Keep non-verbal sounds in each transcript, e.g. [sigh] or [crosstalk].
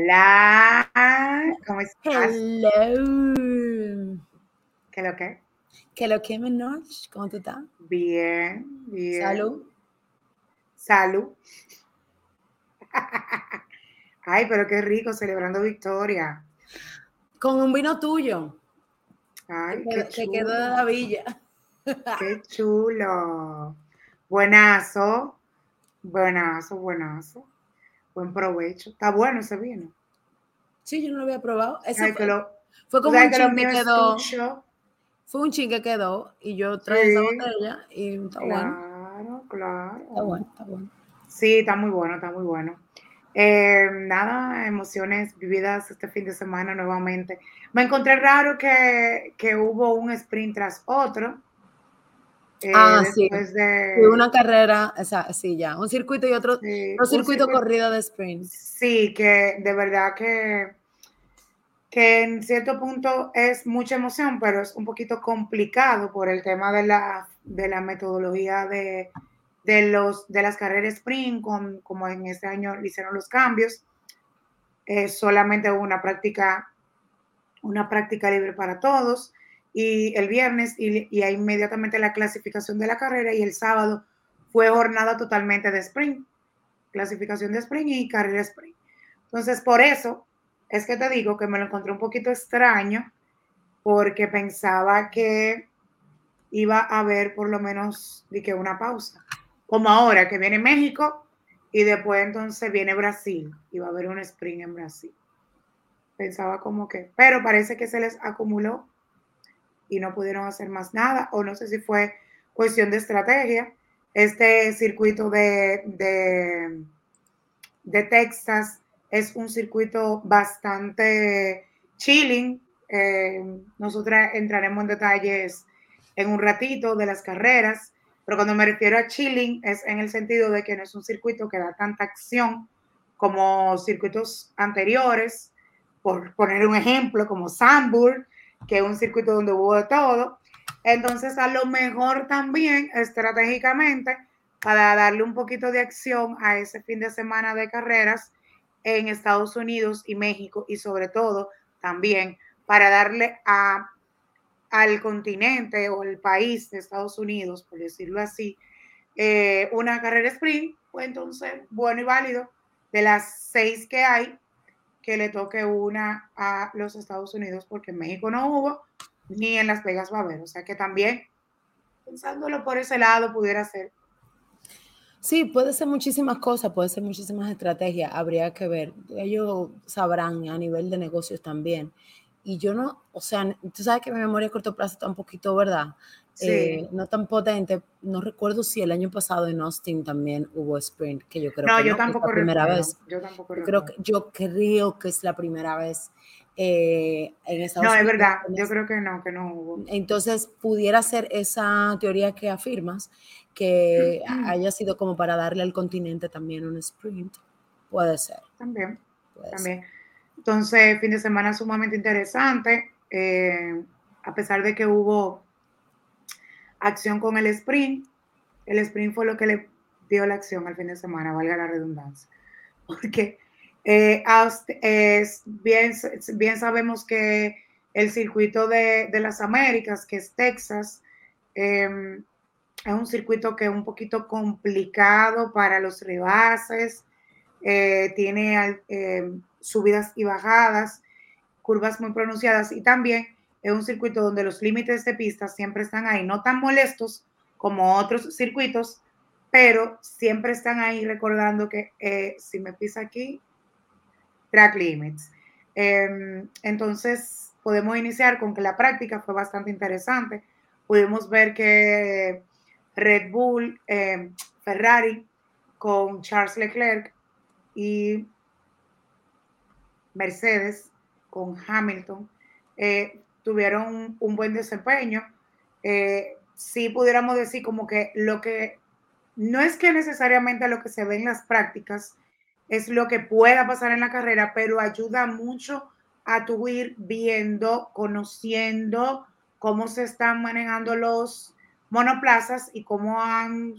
Hola, ¿cómo estás? Hello. ¿Qué lo que? ¿Qué lo que, Menoch? ¿Cómo tú estás? Bien, bien. Salud. Salud. [laughs] Ay, pero qué rico, celebrando victoria. Con un vino tuyo. Ay, que, qué que chulo. quedó de la villa. Qué [laughs] chulo. Buenazo. Buenazo, buenazo. Buen provecho. Está bueno ese vino. Sí, yo no lo había probado. Ese fue, lo, como un que chin que quedó. Fue un chin que quedó y yo traje esa Sí. botella y está bueno. Claro, claro. Está bueno, está bueno. Sí, está muy bueno, está muy bueno. Eh, nada, emociones vividas este fin de semana nuevamente. Me encontré raro que, que hubo un sprint tras otro. Eh, Ah, sí. de una carrera, esa, sí, ya. Un circuito y otro, sí, un circuito circuito- corrido de sprint. Sí, que de verdad que, que en cierto punto es mucha emoción, pero es un poquito complicado por el tema de la, de la metodología de, de, los, de las carreras sprint, con, como en este año hicieron los cambios. Eh, solamente hubo una práctica, una práctica libre para todos y el viernes y, y inmediatamente la clasificación de la carrera y el sábado fue jornada totalmente de sprint, clasificación de sprint y carrera sprint. Entonces, por eso es que te digo que me lo encontré un poquito extraño porque pensaba que iba a haber por lo menos de que una pausa. Como ahora que viene México y después entonces viene Brasil y va a haber un sprint en Brasil. Pensaba como que, pero parece que se les acumuló y no pudieron hacer más nada o no sé si fue cuestión de estrategia. Este circuito de, de, de Texas es un circuito bastante chilling. Eh, nosotras entraremos en detalles en un ratito de las carreras, pero cuando me refiero a chilling es en el sentido de que no es un circuito que da tanta acción como circuitos anteriores, por poner un ejemplo, como Sandburg, que es un circuito donde hubo de todo. Entonces, a lo mejor también estratégicamente, para darle un poquito de acción a ese fin de semana de carreras en Estados Unidos y México, y sobre todo también para darle a, al continente o el país de Estados Unidos, por decirlo así, eh, una carrera sprint, pues entonces, bueno y válido, de las seis que hay, que le toque una a los Estados Unidos, porque en México no hubo, ni en Las Vegas va a haber. O sea que también, pensándolo por ese lado, pudiera ser. Sí, puede ser muchísimas cosas, puede ser muchísimas estrategias, habría que ver. Ellos sabrán a nivel de negocios también. Y yo no, o sea, tú sabes que mi memoria a corto plazo está un poquito, ¿verdad? Sí. Eh, no tan potente. No recuerdo si el año pasado en Austin también hubo sprint, que yo creo no, que yo no, que es tampoco la primera recuerdo, vez. Yo tampoco Yo creo, que, yo creo que es la primera vez eh, en Estados No, es verdad, yo creo que no, que no hubo. Entonces, pudiera ser esa teoría que afirmas, que haya sido como para darle al continente también un sprint. Puede ser. También, puede también. Entonces, fin de semana sumamente interesante, eh, a pesar de que hubo acción con el sprint, el sprint fue lo que le dio la acción al fin de semana, valga la redundancia. [laughs] Porque eh, bien, bien sabemos que el circuito de, de, las Américas, que es Texas, eh, es un circuito que es un poquito complicado para los rebases, eh, tiene eh, subidas y bajadas, curvas muy pronunciadas y también es un circuito donde los límites de pista siempre están ahí, no tan molestos como otros circuitos, pero siempre están ahí recordando que eh, si me pisa aquí, track limits. Eh, entonces, podemos iniciar con que la práctica fue bastante interesante. Pudimos ver que Red Bull, eh, Ferrari, con Charles Leclerc y Mercedes con Hamilton, eh, tuvieron un, buen desempeño. Eh, sí pudiéramos decir como que lo que no es que necesariamente lo que se ve en las prácticas es lo que pueda pasar en la carrera, pero ayuda mucho a tu ir viendo, conociendo cómo se están manejando los monoplazas y cómo han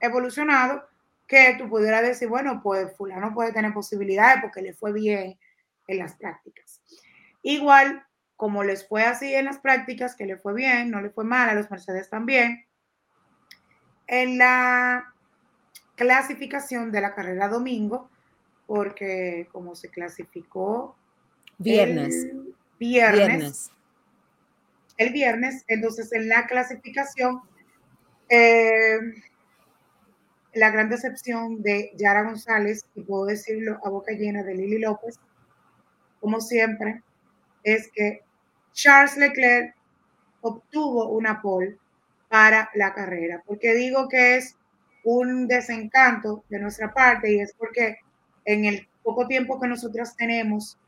evolucionado, que tú pudieras decir, bueno, pues fulano puede tener posibilidades porque le fue bien en las prácticas. Igual, como les fue así en las prácticas, que le fue bien, no le fue mal, a los Mercedes también, en la clasificación de la carrera domingo, porque como se clasificó viernes, viernes, el viernes, entonces en la clasificación, eh, la gran decepción de Yara González, y puedo decirlo a boca llena de Lili López, como siempre, es que Charles Leclerc obtuvo una pole para la carrera. porque digo que es un desencanto de nuestra parte? Y es porque en el poco tiempo que nosotros tenemos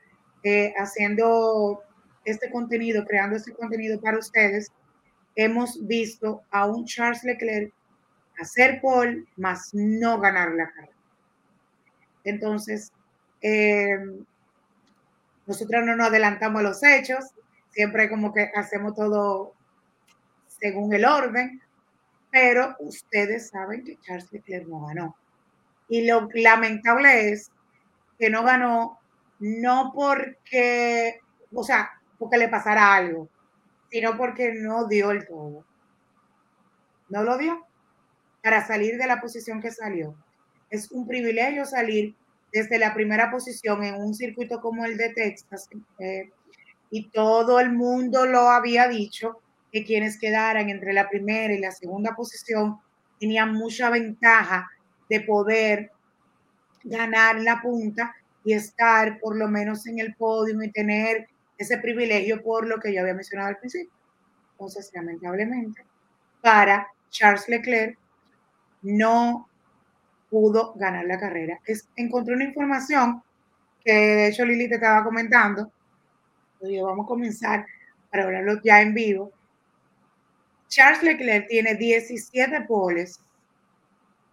eh, haciendo este contenido, creando este contenido para ustedes, hemos visto a un Charles Leclerc hacer pole, más no ganar la carrera. Entonces, eh, nosotros no nos adelantamos a los hechos, siempre como que hacemos todo según el orden, pero ustedes saben que Charles Leclerc no ganó. Y lo lamentable es que no ganó no porque, o sea, porque le pasara algo, sino porque no dio el todo. No lo dio para salir de la posición que salió. Es un privilegio salir desde la primera posición en un circuito como el de Texas. Y todo el mundo lo había dicho, que quienes quedaran entre la primera y la segunda posición tenían mucha ventaja de poder ganar la punta y estar por lo menos en el podio y tener ese privilegio por lo que yo había mencionado al principio. Entonces, lamentablemente, para Charles Leclerc no pudo ganar la carrera. Es, encontré una información que de hecho Lili te estaba comentando. Vamos a comenzar para hablarlo ya en vivo. Charles Leclerc tiene 17 poles,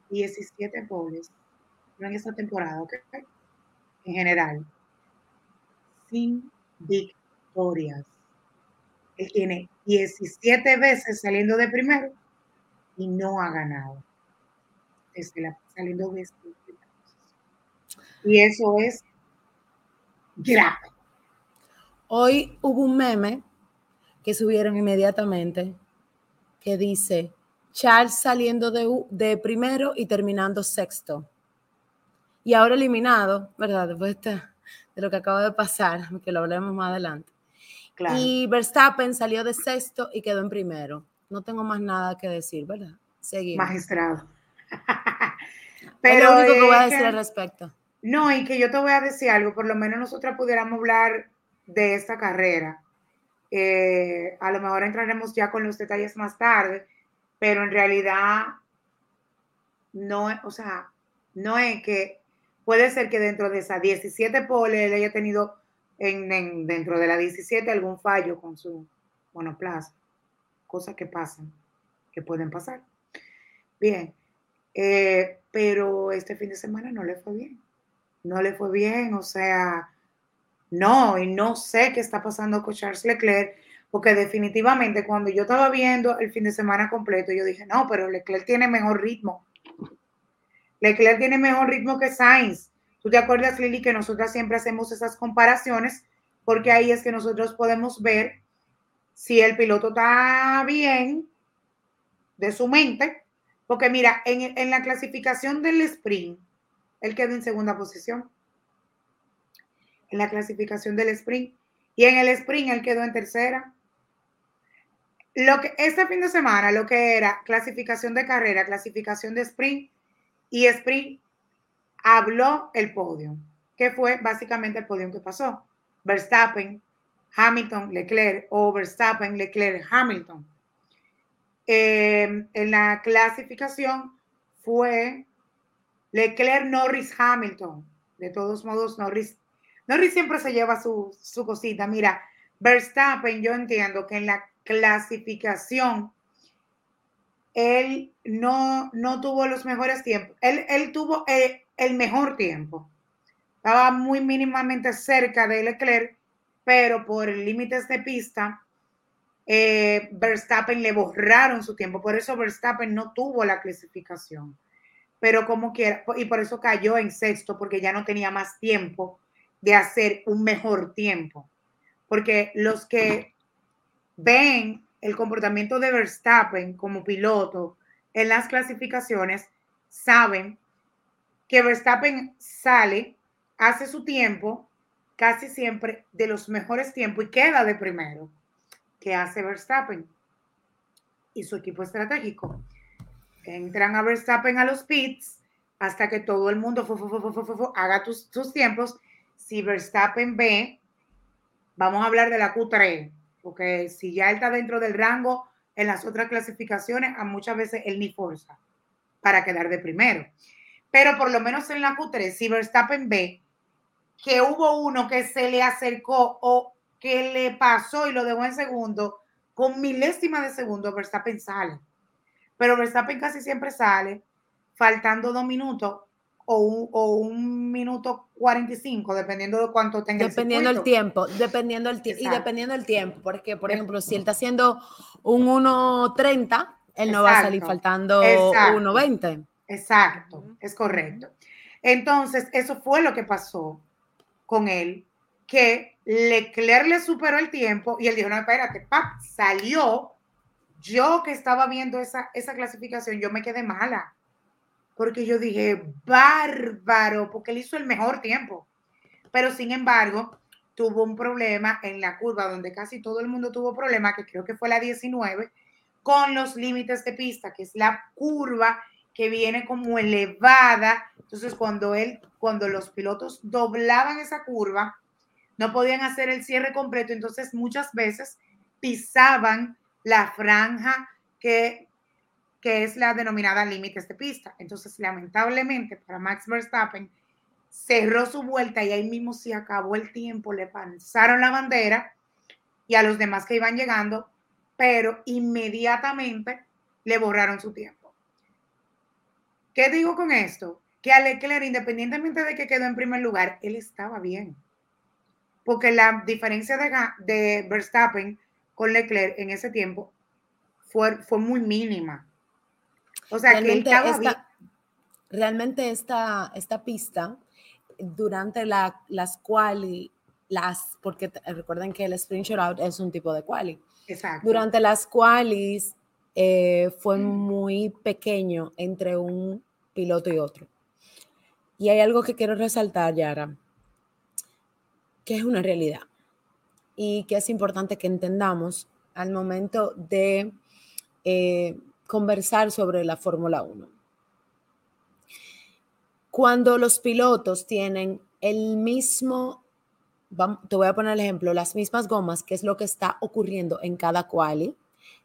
17 poles, en esta temporada, ¿ok? En general, sin victorias. Él tiene 17 veces saliendo de primero y no ha ganado desde la, saliendo de Y eso es grave. Hoy hubo un meme que subieron inmediatamente que dice Charles saliendo de, de primero y terminando sexto. Y ahora eliminado, ¿verdad? Después de, lo que acaba de pasar, que lo hablemos más adelante. Y Verstappen salió de sexto y quedó en primero. No tengo más nada que decir, ¿verdad? Seguimos. Magistrado. Pero es lo único que voy a decir al respecto. No, y que yo te voy a decir algo, por lo menos nosotros pudiéramos hablar de esta carrera. Eh, a lo mejor entraremos ya con los detalles más tarde, pero en realidad no, o sea, no es que puede ser que dentro de esas 17 poles él haya tenido en, dentro de la 17 algún fallo con su monoplaza, cosas que pasan, que pueden pasar. Bien, eh, pero este fin de semana no le fue bien. No le fue bien, o sea, no, y no sé qué está pasando con Charles Leclerc, porque definitivamente cuando yo estaba viendo el fin de semana completo, yo dije, no, pero Leclerc tiene mejor ritmo. Leclerc tiene mejor ritmo que Sainz. ¿Tú te acuerdas, Lili, que nosotras siempre hacemos esas comparaciones? Porque ahí es que nosotros podemos ver si el piloto está bien de su mente porque mira, en, la clasificación del sprint, él quedó en segunda posición. En la clasificación del sprint. Y en el sprint él quedó en tercera. Lo que este fin de semana, lo que era clasificación de carrera, clasificación de sprint y sprint, habló el podio, que fue básicamente el podio que pasó. Verstappen, Hamilton, Leclerc o Verstappen, Leclerc, Hamilton. Em, en la clasificación fue Leclerc, Norris, Hamilton. De todos modos, Norris, Norris siempre se lleva su, su cosita. Mira, Verstappen, yo entiendo que en la clasificación él no, no tuvo los mejores tiempos. Él, él tuvo el, el, mejor tiempo. Estaba muy mínimamente cerca de Leclerc, pero por límites de pista eh, Verstappen le borraron su tiempo, por eso Verstappen no tuvo la clasificación. pero como quiera, y por eso cayó en sexto, porque ya no tenía más tiempo de hacer un mejor tiempo. Porque los que ven el comportamiento de Verstappen como piloto en las clasificaciones saben que Verstappen sale, hace su tiempo, casi siempre de los mejores tiempos y queda de primero. ¿Qué hace Verstappen? Y su equipo estratégico. Entran a Verstappen a los pits hasta que todo el mundo haga sus tiempos. Si Verstappen ve, vamos a hablar de la Q3, porque si ya él está dentro del rango en las otras clasificaciones, a muchas veces él ni forza para quedar de primero. Pero por lo menos en la Q3, si Verstappen ve que hubo uno que se le acercó o que le pasó y lo dejó en segundo, con milésima de segundo, Verstappen sale. Pero Verstappen casi siempre sale faltando dos minutos o un, o un minuto 45, dependiendo de cuánto tenga dependiendo el, tiempo, dependiendo el tiempo y dependiendo el tiempo, porque por ejemplo, si él está haciendo un 1.30, él no va a salir faltando 1.20. Exacto, es correcto. Entonces, eso fue lo que pasó con él, que Leclerc le superó el tiempo y él dijo, no, espérate, pap, salió. Yo que estaba viendo esa, esa clasificación, yo me quedé mala, porque yo dije, bárbaro, porque él hizo el mejor tiempo. Pero sin embargo, tuvo un problema en la curva donde casi todo el mundo tuvo problema, que creo que fue la 19, con los límites de pista, que es la curva que viene como elevada. Entonces, cuando él, cuando los pilotos doblaban esa curva, no podían hacer el cierre completo. Entonces, muchas veces pisaban la franja que, que es la denominada límites de pista. Entonces, lamentablemente para Max Verstappen, cerró su vuelta y ahí mismo se acabó el tiempo, le pasaron la bandera y a los demás que iban llegando, pero inmediatamente le borraron su tiempo. ¿Qué digo con esto? Que a Leclerc, independientemente de que quedó en primer lugar, él estaba bien. Porque la diferencia de, Verstappen con Leclerc en ese tiempo fue muy mínima. O sea, realmente que bien. Realmente esta, esta pista, durante la, las quali, las, porque recuerden que el sprint shootout es un tipo de quali. Exacto. Durante las qualis, eh, fue muy pequeño entre un piloto y otro. Y hay algo que quiero resaltar, Yara, que es una realidad y que es importante que entendamos al momento de eh, conversar sobre la Fórmula 1. Cuando los pilotos tienen el mismo, te voy a poner el ejemplo, las mismas gomas, que es lo que está ocurriendo en cada quali,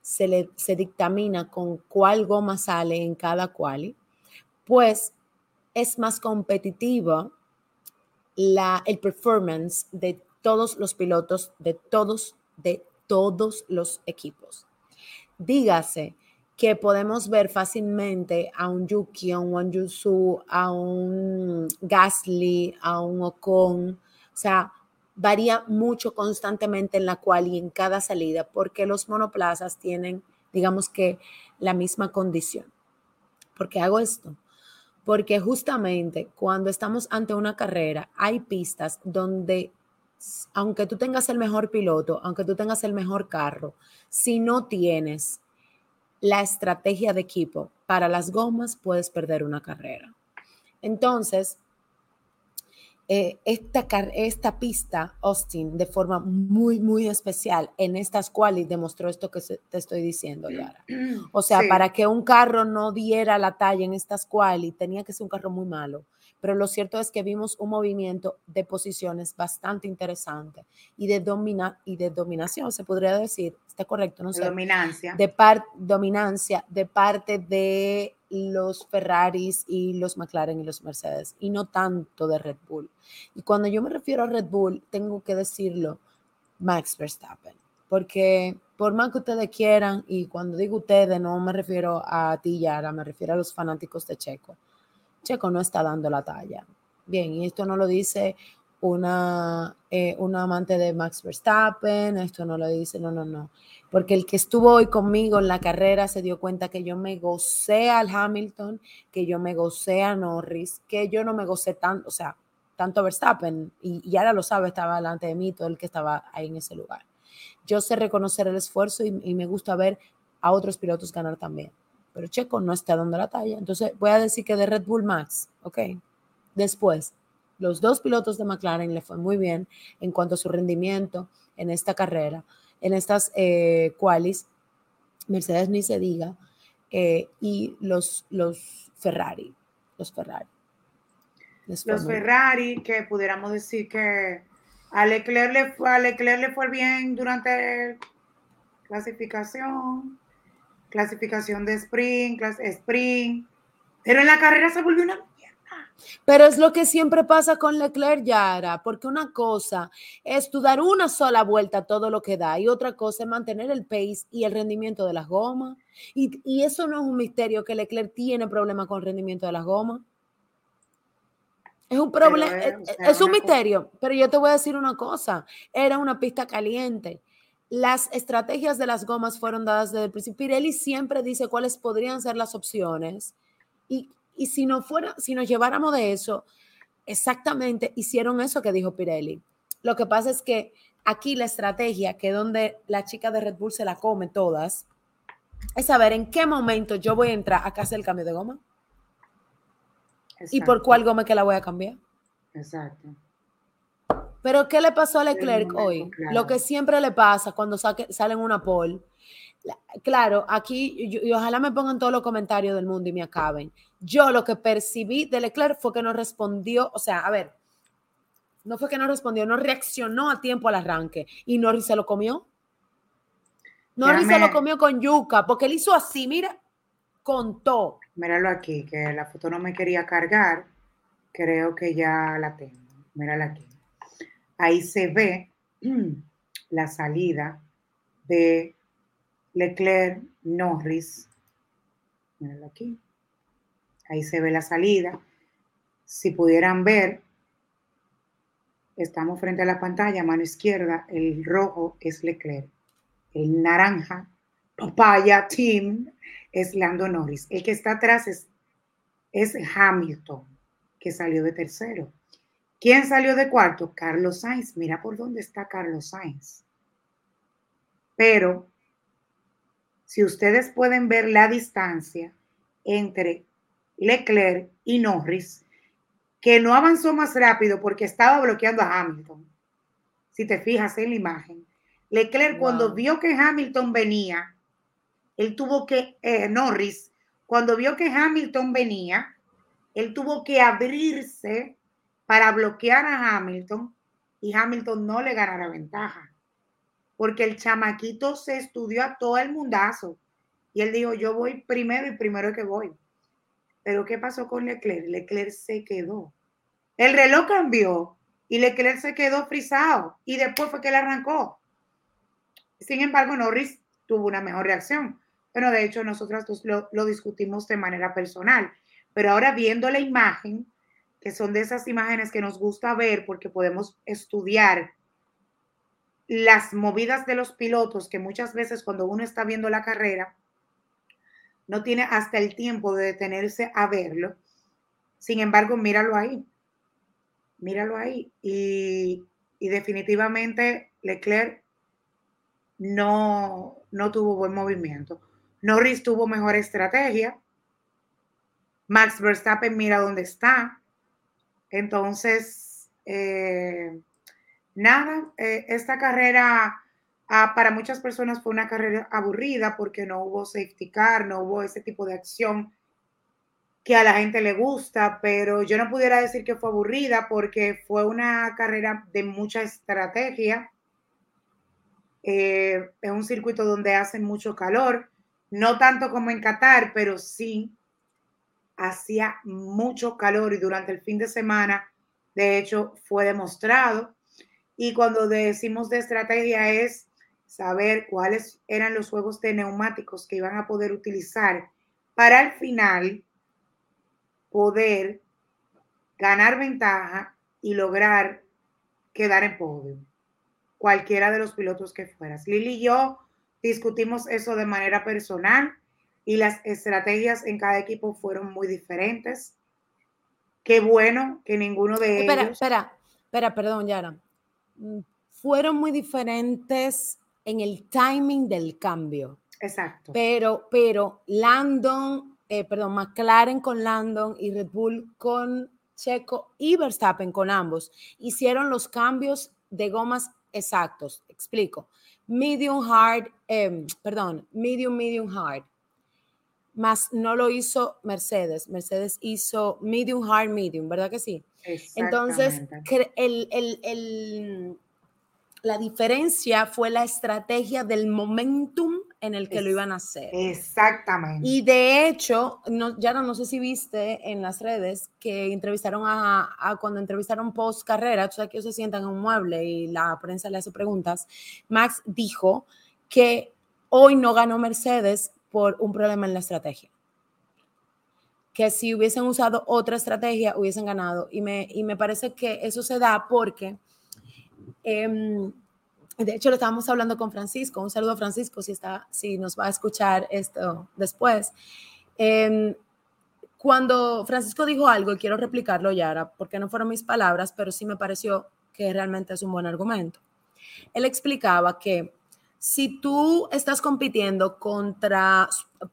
se, le, se dictamina con cuál goma sale en cada quali, pues es más competitiva la, el performance de todos los pilotos, de todos, de todos los equipos. Dígase que podemos ver fácilmente a un Yuki, a un Wanjusu, a un Gasly, a un Ocon, o sea, varía mucho constantemente en la cual y en cada salida, porque los monoplazas tienen, digamos que, la misma condición. ¿Por qué hago esto? Porque justamente cuando estamos ante una carrera, hay pistas donde, aunque tú tengas el mejor piloto, aunque tú tengas el mejor carro, si no tienes la estrategia de equipo para las gomas, puedes perder una carrera. Entonces, eh, esta, esta pista, Austin, de forma muy, muy especial en estas cuales demostró esto que te estoy diciendo, Yara. O sea, para que un carro no diera la talla en estas cuales, tenía que ser un carro muy malo. Pero lo cierto es que vimos un movimiento de posiciones bastante interesante y de, domina y de dominación, se podría decir, está correcto, no sé. Dominancia. De par dominancia de parte de los Ferraris y los McLaren y los Mercedes y no tanto de Red Bull. Y cuando yo me refiero a Red Bull, tengo que decirlo Max Verstappen, porque por más que ustedes quieran, y cuando digo ustedes no me refiero a ti, Yara, me refiero a los fanáticos de Checo. Checo no está dando la talla. Bien, y esto no lo dice una, eh, amante de Max Verstappen, esto no lo dice, no, no, no. Porque el que estuvo hoy conmigo en la carrera se dio cuenta que yo me gocé al Hamilton, que yo me gocé a Norris, que yo no me gocé tanto, o sea, tanto Verstappen, y, y ahora lo sabe, estaba delante de mí, todo el que estaba ahí en ese lugar. Yo sé reconocer el esfuerzo y me gusta ver a otros pilotos ganar también. Pero Checo no está dando la talla. Entonces voy a decir que de Red Bull Max, ok. Después, los dos pilotos de McLaren le fue muy bien en cuanto a su rendimiento en esta carrera, en estas eh, qualis. Mercedes ni se diga. Eh, y los, los Ferrari, los Ferrari. los Ferrari, que pudiéramos decir que a Leclerc le fue, a Leclerc le fue bien durante clasificación, clasificación de sprint, clase, sprint, pero en la carrera se volvió una mierda. Pero es lo que siempre pasa con Leclerc, Yara, porque una cosa es tú dar una sola vuelta a todo lo que da y otra cosa es mantener el pace y el rendimiento de las gomas. Y, y eso no es un misterio que Leclerc tiene problema con el rendimiento de las gomas. Es un problema, es, o sea, es, un misterio, pero yo te voy a decir una cosa, era una pista caliente las estrategias de las gomas fueron dadas desde el principio. Pirelli siempre dice cuáles podrían ser las opciones. Y, y si no fuera, si nos lleváramos de eso, exactamente hicieron eso que dijo Pirelli. Lo que pasa es que aquí la estrategia, que donde la chica de Red Bull se la come todas, es saber en qué momento yo voy a entrar a hacer el cambio de goma. Exacto. Y por cuál goma que la voy a cambiar. Exacto. Pero ¿qué le pasó a Leclerc hoy? Claro. Lo que siempre le pasa cuando saque, salen una pole. Claro, aquí, y, y ojalá me pongan todos los comentarios del mundo y me acaben. Yo lo que percibí de Leclerc fue que no respondió, o sea, a ver, no fue que no respondió, no reaccionó a tiempo al arranque. Y Norris se lo comió. Norris se lo comió con yuca, porque él hizo así, mira, contó. Míralo aquí, que la foto no me quería cargar. Creo que ya la tengo. Mírala aquí ahí se ve [clears throat] la salida de Leclerc Norris. Míralo aquí. Ahí se ve la salida. Si pudieran ver, estamos frente a la pantalla, mano izquierda, el rojo es Leclerc. El naranja, papaya, team, es Lando Norris. El que está atrás es, es Hamilton, que salió de tercero. ¿Quién salió de cuarto? Carlos Sainz. Mira por dónde está Carlos Sainz. Pero si ustedes pueden ver la distancia entre Leclerc y Norris, que no avanzó más rápido porque estaba bloqueando a Hamilton. Si te fijas en la imagen, Leclerc wow. cuando vio que Hamilton venía, él tuvo que, eh, Norris, cuando vio que Hamilton venía, él tuvo que abrirse para bloquear a Hamilton y Hamilton no le ganara ventaja. Porque el chamaquito se estudió a todo el mundazo y él dijo, yo voy primero y primero que voy. Pero ¿qué pasó con Leclerc? Leclerc se quedó. El reloj cambió y Leclerc se quedó frisado y después fue que él arrancó. Sin embargo, Norris tuvo una mejor reacción. Pero de hecho, nosotros lo, lo discutimos de manera personal. Pero ahora viendo la imagen, que son de esas imágenes que nos gusta ver porque podemos estudiar las movidas de los pilotos que muchas veces cuando uno está viendo la carrera no tiene hasta el tiempo de detenerse a verlo. Sin embargo, míralo ahí. Míralo ahí. Y, y definitivamente Leclerc no, no tuvo buen movimiento. Norris tuvo mejor estrategia. Max Verstappen mira dónde está. Entonces, eh, nada, eh, esta carrera ah, para muchas personas fue una carrera aburrida porque no hubo safety car, no hubo ese tipo de acción que a la gente le gusta, pero yo no pudiera decir que fue aburrida porque fue una carrera de mucha estrategia. Eh, es un circuito donde hace mucho calor, no tanto como en Qatar, pero sí hacía mucho calor y durante el fin de semana, de hecho, fue demostrado. Y cuando decimos de estrategia es saber cuáles eran los juegos de neumáticos que iban a poder utilizar para al final poder ganar ventaja y lograr quedar en podio, cualquiera de los pilotos que fueras. Lili y yo discutimos eso de manera personal y las estrategias en cada equipo fueron muy diferentes. Qué bueno que ninguno de espera, ellos. Espera, espera, perdón, Yara. Mm, fueron muy diferentes en el timing del cambio. Exacto. Pero, pero Landon, eh, perdón, McLaren con Landon y Red Bull con Checo y Verstappen con ambos hicieron los cambios de gomas exactos. Explico. Medium hard, em, perdón, medium, medium hard. Más no lo hizo Mercedes. Mercedes hizo medium hard, medium, ¿verdad que sí? Entonces, el, el, el, la diferencia fue la estrategia del momentum en el que lo iban a hacer. Exactamente. Y de hecho, no, ya no, sé si viste en las redes que entrevistaron a, cuando entrevistaron post carrera, tú sabes que ellos se sientan en un mueble y la prensa le hace preguntas. Max dijo que hoy no ganó Mercedes por un problema en la estrategia. Que si hubiesen usado otra estrategia, hubiesen ganado. Y me, y me parece que eso se da porque em, de hecho, lo estábamos hablando con Francisco. Un saludo a Francisco si, está, si nos va a escuchar esto después. Em, cuando Francisco dijo algo, y quiero replicarlo, Yara, porque no fueron mis palabras, pero sí me pareció que realmente es un buen argumento. Él explicaba que si tú estás compitiendo contra,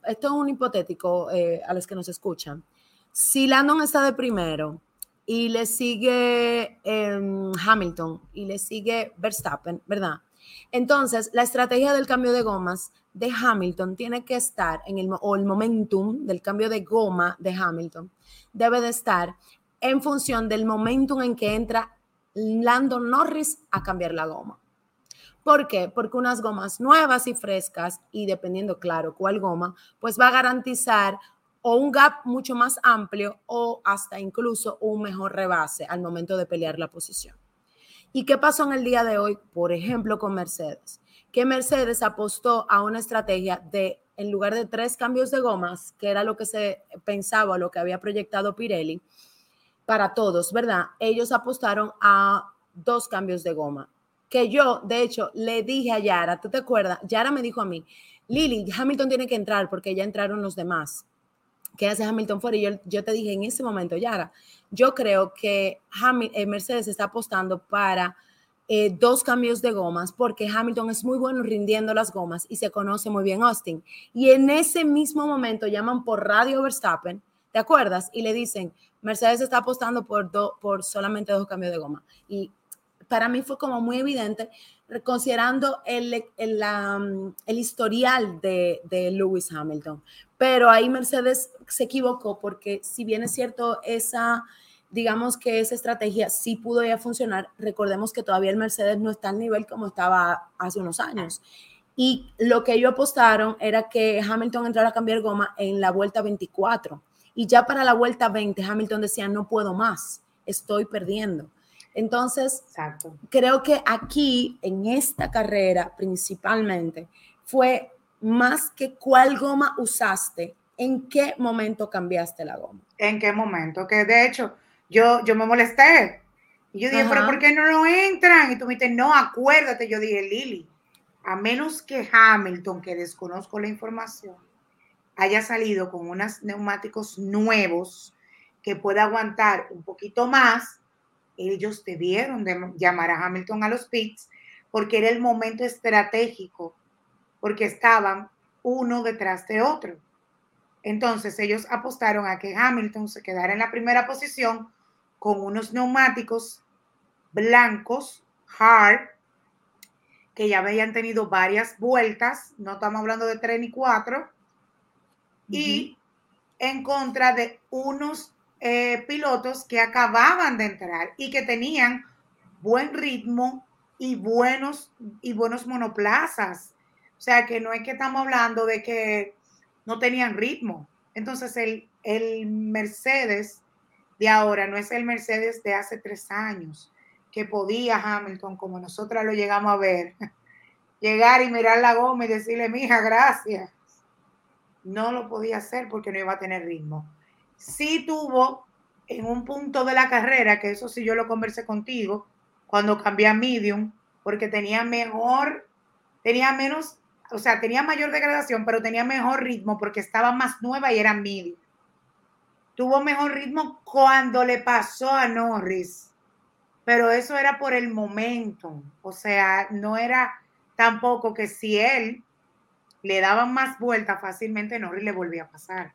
esto es un hipotético eh, a los que nos escuchan, si Landon está de primero y le sigue em, Hamilton y le sigue Verstappen, ¿verdad? Entonces, la estrategia del cambio de gomas de Hamilton tiene que estar en el, o el momentum del cambio de goma de Hamilton debe de estar en función del momentum en que entra Lando Norris a cambiar la goma. ¿Por qué? Porque unas gomas nuevas y frescas, y dependiendo, claro, cuál goma, pues va a garantizar o un gap mucho más amplio o hasta incluso un mejor rebase al momento de pelear la posición. ¿Y qué pasó en el día de hoy, por ejemplo, con Mercedes? Que Mercedes apostó a una estrategia de, en lugar de tres cambios de gomas, que era lo que se pensaba, lo que había proyectado Pirelli, para todos, ¿verdad? Ellos apostaron a dos cambios de goma. Que yo, de hecho, le dije a Yara, ¿tú te acuerdas? Yara me dijo a mí, Lili, Hamilton tiene que entrar porque ya entraron los demás que hace Hamilton fuera. Y yo, yo, te dije en ese momento, Yara, yo creo que eh, Mercedes está apostando para eh, dos cambios de gomas porque Hamilton es muy bueno rindiendo las gomas y se conoce muy bien Austin. Y en ese mismo momento llaman por radio Verstappen, ¿te acuerdas? Y le dicen, Mercedes está apostando por, por solamente dos cambios de goma. Y para mí fue como muy evidente, considerando el, el, historial de, de, Lewis Hamilton. Pero ahí Mercedes se equivocó porque si bien es cierto, esa, digamos que esa estrategia sí pudo ya funcionar, recordemos que todavía el Mercedes no está al nivel como estaba hace unos años. Y lo que ellos apostaron era que Hamilton entrara a cambiar goma en la vuelta 24. Y ya para la vuelta 20, Hamilton decía, no puedo más, estoy perdiendo. Entonces, creo que aquí, en esta carrera principalmente, fue más que cuál goma usaste, en qué momento cambiaste la goma. ¿En qué momento? Que de hecho, yo, yo me molesté. Y yo dije, pero ¿por qué no lo entran? Y tú me dijiste, no, acuérdate. Yo dije, Lili, a menos que Hamilton, que desconozco la información, haya salido con unos neumáticos nuevos que pueda aguantar un poquito más, ellos debieron de llamar a Hamilton a los pits porque era el momento estratégico, porque estaban uno detrás de otro. Entonces ellos apostaron a que Hamilton se quedara en la primera posición con unos neumáticos blancos, hard, que ya habían tenido varias vueltas, no estamos hablando de tres ni cuatro, y en contra de unos eh, pilotos que acababan de entrar y que tenían buen ritmo y buenos, y buenos monoplazas. O sea, que no es que estamos hablando de que no tenían ritmo. Entonces, el, el Mercedes de ahora no es el Mercedes de hace tres años, que podía Hamilton, como nosotras lo llegamos a ver, [laughs] llegar y mirar la goma y decirle, mija, gracias. No lo podía hacer porque no iba a tener ritmo sí tuvo en un punto de la carrera, que eso sí yo lo conversé contigo, cuando cambié a medium, porque tenía mejor, tenía menos, o sea, tenía mayor degradación, pero tenía mejor ritmo porque estaba más nueva y era medium. Tuvo mejor ritmo cuando le pasó a Norris, pero eso era por el momento, o sea, no era tampoco que si él le daban más vueltas fácilmente, Norris le volvía a pasar.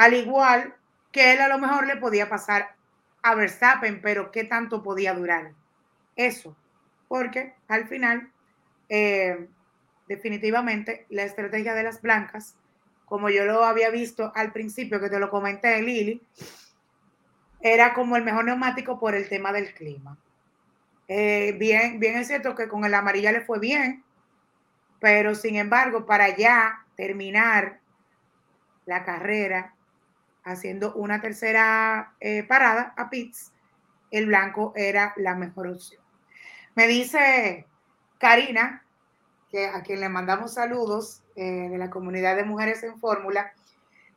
Al igual que él a lo mejor le podía pasar a Verstappen, pero ¿qué tanto podía durar? Eso, porque al final, eh, definitivamente, la estrategia de las blancas, como yo lo había visto al principio, que te lo comenté, Lili, era como el mejor neumático por el tema del clima. Eh, bien, bien es cierto que con el amarilla le fue bien, pero sin embargo, para ya terminar la carrera haciendo una tercera eh, parada a pits, el blanco era la mejor opción. Me dice Karina, que a quien le mandamos saludos eh, de la comunidad de mujeres en fórmula.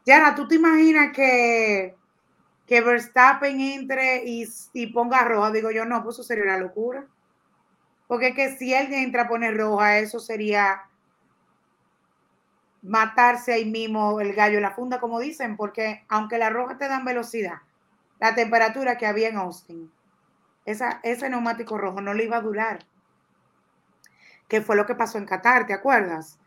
Yana, ¿tú te imaginas que, que Verstappen entre y, y ponga roja? Digo yo, no, pues eso sería una locura. Porque que si él entra a poner roja, eso sería matarse ahí mismo el gallo en la funda, como dicen, porque aunque la roja te dan velocidad, la temperatura que había en Austin, esa, ese neumático rojo no le iba a durar. Que fue lo que pasó en Qatar, ¿te acuerdas?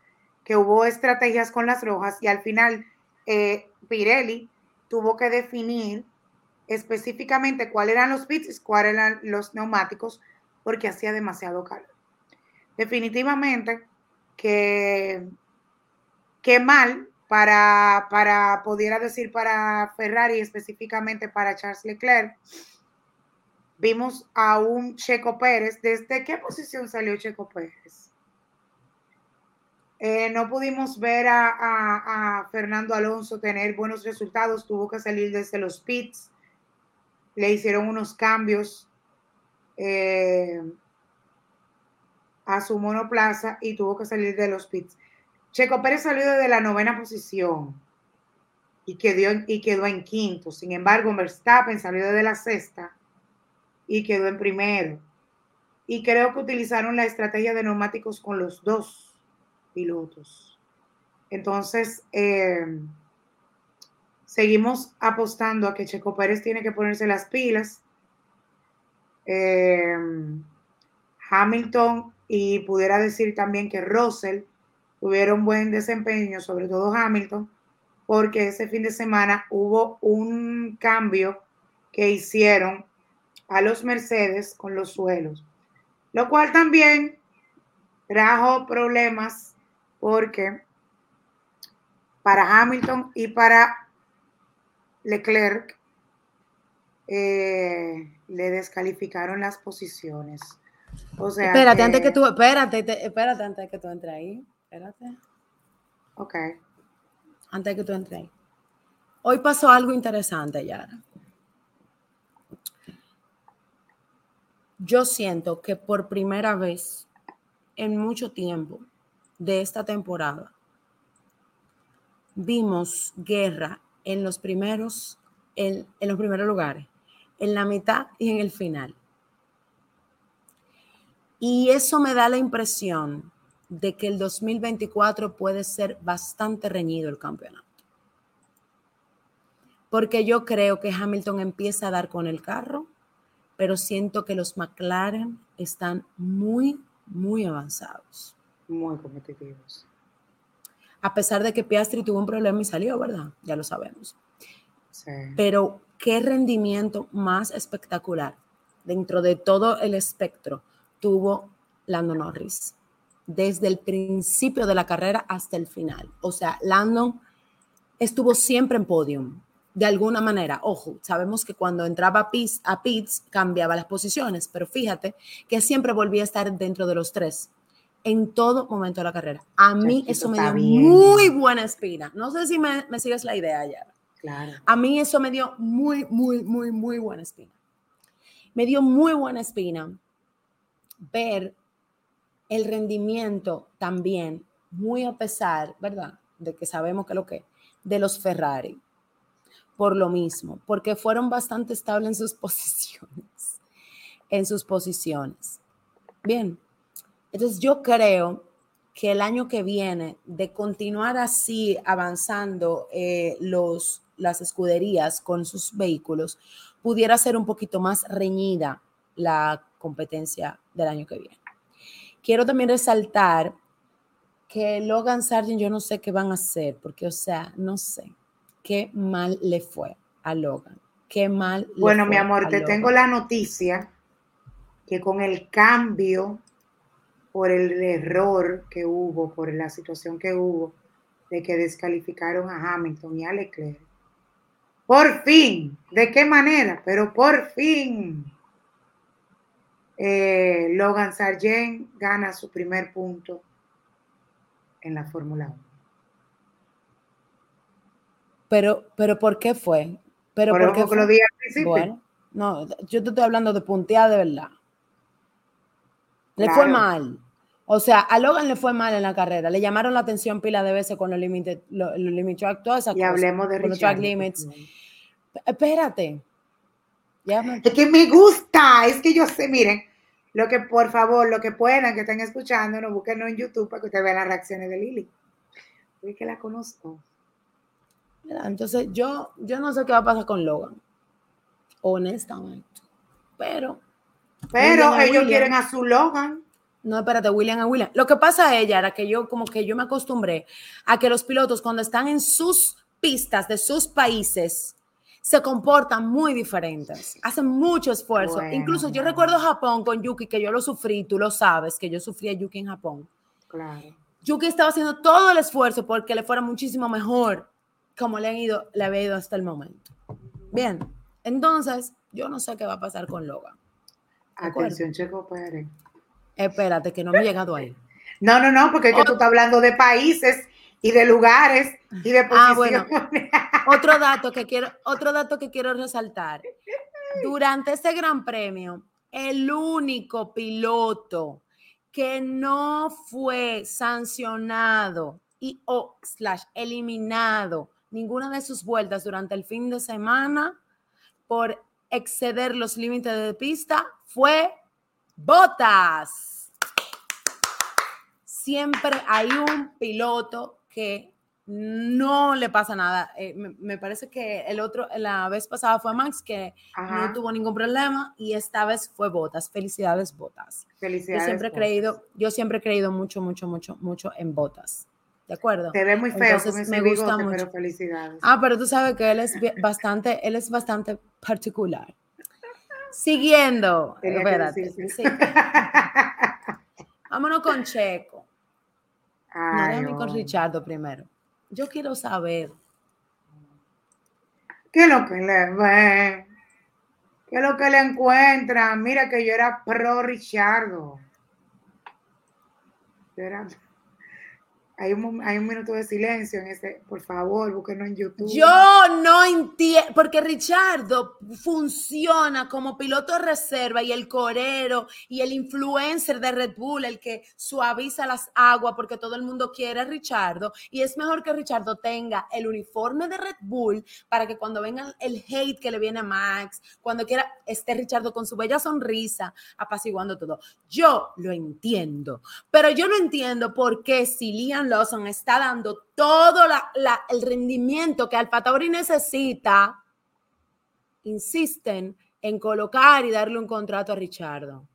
Que hubo estrategias con las rojas y al final eh, Pirelli tuvo que definir específicamente cuáles eran los pits, cuáles eran los neumáticos, porque hacía demasiado calor. Definitivamente que qué mal para, para, pudiera decir, para Ferrari, específicamente para Charles Leclerc. Vimos a un Checo Pérez. ¿Desde qué posición salió Checo Pérez? Eh, no pudimos ver a, Fernando Alonso tener buenos resultados. Tuvo que salir desde los pits. Le hicieron unos cambios eh, a su monoplaza y tuvo que salir de los pits. Checo Pérez salió desde la novena posición y quedó, y quedó en quinto. Sin embargo, Verstappen salió desde la sexta y quedó en primero. Y creo que utilizaron la estrategia de neumáticos con los dos pilotos. Entonces, eh, seguimos apostando a que Checo Pérez tiene que ponerse las pilas. Eh, Hamilton y pudiera decir también que Russell tuvieron buen desempeño, sobre todo Hamilton, porque ese fin de semana hubo un cambio que hicieron a los Mercedes con los suelos, lo cual también trajo problemas porque para Hamilton y para Leclerc eh, le descalificaron las posiciones. O sea, espérate, antes que tú, espérate, espérate antes que tú entres ahí. Espérate. Ok. Antes que tú entres. Hoy pasó algo interesante, Yara. Yo siento que por primera vez en mucho tiempo de esta temporada vimos guerra en los primeros, en, en los primeros lugares, en la mitad y en el final. Y eso me da la impresión de que el 2024 puede ser bastante reñido el campeonato. Porque yo creo que Hamilton empieza a dar con el carro, pero siento que los McLaren están muy, muy avanzados. Muy competitivos. A pesar de que Piastri tuvo un problema y salió, ¿verdad? Ya lo sabemos. Sí. Pero qué rendimiento más espectacular dentro de todo el espectro tuvo Lando Norris desde el principio de la carrera hasta el final. O sea, Landon estuvo siempre en podium, de alguna manera. Ojo, sabemos que cuando entraba a pits, a pits cambiaba las posiciones, pero fíjate que siempre volvía a estar dentro de los tres en todo momento de la carrera. A mí eso me dio muy buena espina. No sé si me, me sigues la idea ya. Claro. A mí eso me dio muy, muy, muy, muy buena espina. Me dio muy buena espina ver el rendimiento también, muy a pesar, ¿verdad? De que sabemos que lo que, de los Ferrari, por lo mismo, porque fueron bastante estables en sus [laughs] posiciones. en sus posiciones. Bien, entonces yo creo que el año que viene, de continuar así avanzando eh, los, las escuderías con sus vehículos, pudiera ser un poquito más reñida la competencia del año que viene. Quiero también resaltar que Logan Sargent, yo no sé qué van a hacer, porque, o sea, no sé qué mal le fue a Logan. Qué mal. bueno, mi amor, te tengo la noticia que con el cambio por el error que hubo, por la situación que hubo, de que descalificaron a Hamilton y a Leclerc, por fin, ¿de qué manera? Pero por fin, eh, Logan Sargent gana su primer punto en la Fórmula 1. Pero, pero ¿por qué fue? Pero por porque lo dije al principio. Bueno, no, yo te estoy hablando de punteada de verdad. Le fue mal. O sea, a Logan le fue mal en la carrera. Le llamaron la atención pila de veces con los límites, los, limit track, todas esas y hablemos de los track limits. Espérate. Es que me gusta, es que yo sé, miren, lo que por favor, lo que puedan, que estén escuchando, no busquen en YouTube para que ustedes vean las reacciones de Lili. Uy, que la conozco. Entonces, yo, yo no sé qué va a pasar con Logan, honestamente. Pero. Pero ellos quieren a su Logan. No, espérate, William a William. Lo que pasa a ella era que yo, como que yo me acostumbré a que los pilotos, cuando están en sus pistas de sus países, se comportan muy diferentes, hacen mucho esfuerzo. Incluso yo recuerdo Japón con Yuki, que yo lo sufrí, tú lo sabes, que yo sufrí a Yuki en Japón. Claro. Yuki estaba haciendo todo el esfuerzo porque le fuera muchísimo mejor como le, han ido, le había ido hasta el momento. Bien, entonces yo no sé qué va a pasar con Logan. Atención, Checo Pérez. Espérate, que no me he llegado ahí. [laughs] No, no, no, porque es que tú estás hablando de países y de lugares y de posiciones. Ah, bueno. otro dato que quiero, otro dato que quiero resaltar. Durante este Gran Premio, el único piloto que no fue sancionado y o slash eliminado ninguna de sus vueltas durante el fin de semana por exceder los límites de pista fue Botas. Siempre hay un piloto que no le pasa nada. Eh, me, parece que el otro, la vez pasada fue Max, que no tuvo ningún problema, y esta vez fue Botas. Felicidades, Botas. Felicidades. Yo siempre he creído, yo siempre he creído mucho, mucho, mucho, mucho en Botas. ¿De acuerdo? Te ve muy feo, me gusta mucho. pero felicidades. Ah, pero tú sabes que él es bastante, él es bastante particular. Siguiendo. Espérate. [laughs] Vámonos con Checo. No, déjame con Richardo primero. Yo quiero saber. ¿Qué es lo que le ve? ¿Qué es lo que le encuentran? Mira que yo era pro Richardo. Yo era hay un, hay un minuto de silencio en ese, por favor, búsquenlo en YouTube. Yo no entiendo, porque Richardo funciona como piloto reserva y el corero y el influencer de Red Bull, el que suaviza las aguas porque todo el mundo quiere a Richardo. Y es mejor que Richardo tenga el uniforme de Red Bull para que cuando venga el hate que le viene a Max, cuando quiera esté Richardo con su bella sonrisa, apaciguando todo. Yo lo entiendo, pero yo no entiendo por qué si Lawson está dando todo el rendimiento que Alfa Tauri necesita, insisten en colocar y darle un contrato a Richardo.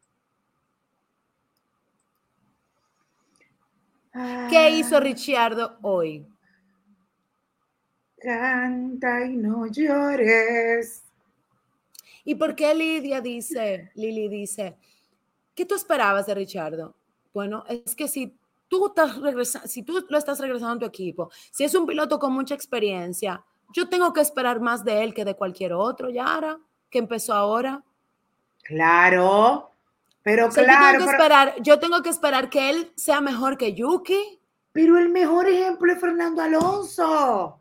¿Qué ah. hizo Richardo hoy? Canta y no llores. ¿Y por qué Lidia dice, Lili dice, ¿qué tú esperabas de Richardo? Bueno, es que si tú estás regresando, si tú lo estás regresando a tu equipo, si es un piloto con mucha experiencia, yo tengo que esperar más de él que de cualquier otro, Yara, que empezó ahora. Claro, pero claro. Yo tengo, que esperar, yo tengo que esperar que él sea mejor que Yuki. Pero el mejor ejemplo es Fernando Alonso,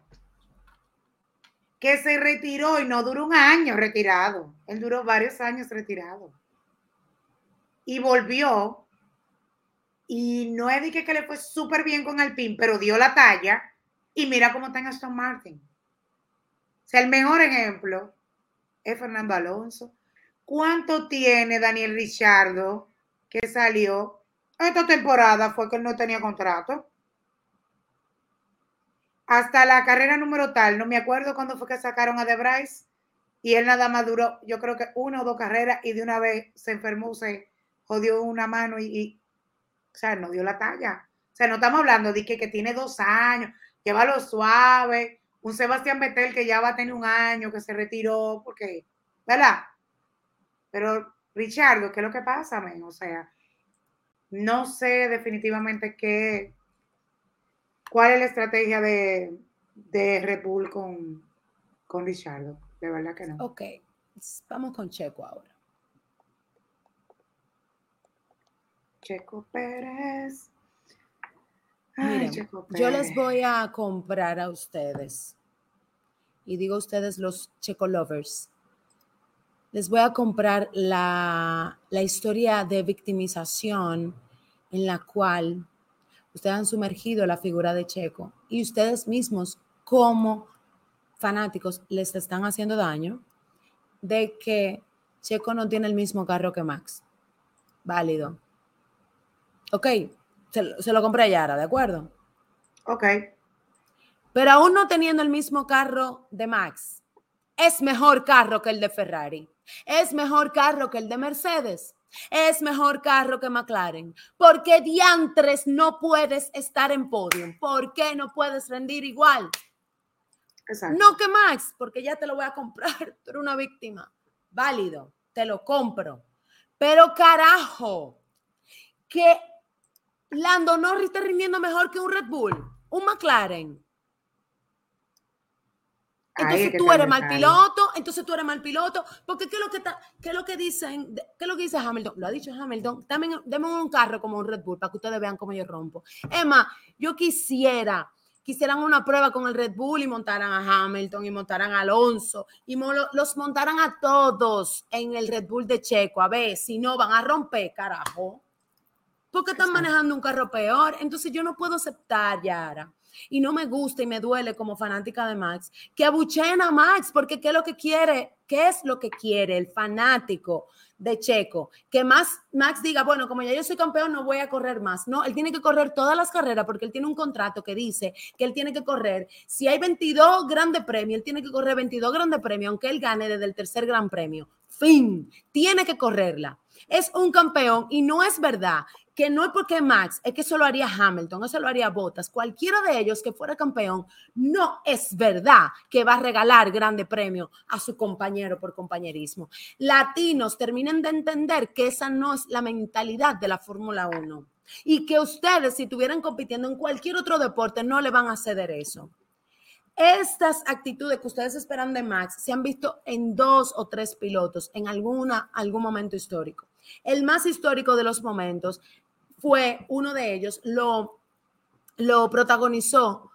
que se retiró y no duró un año retirado. Él duró varios años retirado. Y volvió y no es de que, le fue súper bien con Alpine, pero dio la talla y mira cómo está en Aston Martin. O sea, el mejor ejemplo es Fernando Alonso. ¿cuánto tiene Daniel Richardo que salió? Esta temporada fue que él no tenía contrato. Hasta la carrera número tal, no me acuerdo cuándo fue que sacaron a De Bryce y él nada más duró, yo creo que una o dos carreras y de una vez se enfermó, se jodió una mano y, o sea, no dio la talla. O sea, no estamos hablando de que, que tiene dos años, lo suave, un Sebastián Vettel que ya va a tener un año, que se retiró, porque, ¿verdad? Pero, Richardo, ¿qué es lo que pasa, men? O sea, no sé definitivamente qué, cuál es la estrategia de, de Red Bull con, con Richardo. De verdad que no. Ok, vamos con Checo ahora. Checo Pérez. Miren, yo les voy a comprar a ustedes, y digo ustedes los Checo lovers, les voy a comprar la, la historia de victimización en la cual ustedes han sumergido la figura de Checo y ustedes mismos como fanáticos les están haciendo daño de que Checo no tiene el mismo carro que Max. Válido. Ok, se, lo compré a Yara, ¿de acuerdo? Ok. Pero aún no teniendo el mismo carro de Max, es mejor carro que el de Ferrari. Es mejor carro que el de Mercedes. Es mejor carro que McLaren. ¿Por qué diantres no puedes estar en podium? ¿Por qué no puedes rendir igual? No que Max, porque ya te lo voy a comprar, [laughs] tú eres una víctima. Válido, te lo compro. Pero carajo, que Lando Norris está rindiendo mejor que un Red Bull, un McLaren. Entonces tú eres mal piloto, entonces tú eres mal piloto, porque ¿qué es lo que, está, qué es lo que dicen? ¿Qué es lo que dice Hamilton? Lo ha dicho Hamilton, también deme un carro como un Red Bull para que ustedes vean cómo yo rompo. Emma, yo quisiera quisieran una prueba con el Red Bull y montaran a Hamilton y montaran a Alonso y los montaran a todos en el Red Bull de Checo, a ver si no van a romper, carajo. Porque están manejando un carro peor. Entonces yo no puedo aceptar, Yara. Y no me gusta y me duele como fanática de Max, que abucheen a Max, porque ¿qué es lo que quiere? ¿Qué es lo que quiere el fanático de Checo, que más Max diga, bueno, como ya yo soy campeón, no voy a correr más. No, él tiene que correr todas las carreras porque él tiene un contrato que dice que él tiene que correr. Si hay 22 grandes premios, él tiene que correr 22 grandes premios, aunque él gane desde el tercer gran premio. Fin, tiene que correrla. Es un campeón y no es verdad que no es porque Max, es que eso lo haría Hamilton, eso lo haría Bottas, cualquiera de ellos que fuera campeón, no es verdad que va a regalar grande premio a su compañero por compañerismo. Latinos terminen de entender que esa no es la mentalidad de la Fórmula 1 y que ustedes si estuvieran compitiendo en cualquier otro deporte no le van a ceder eso. Estas actitudes que ustedes esperan de Max se han visto en dos o tres pilotos en alguna, algún momento histórico. El más histórico de los momentos fue uno de ellos, lo, lo protagonizó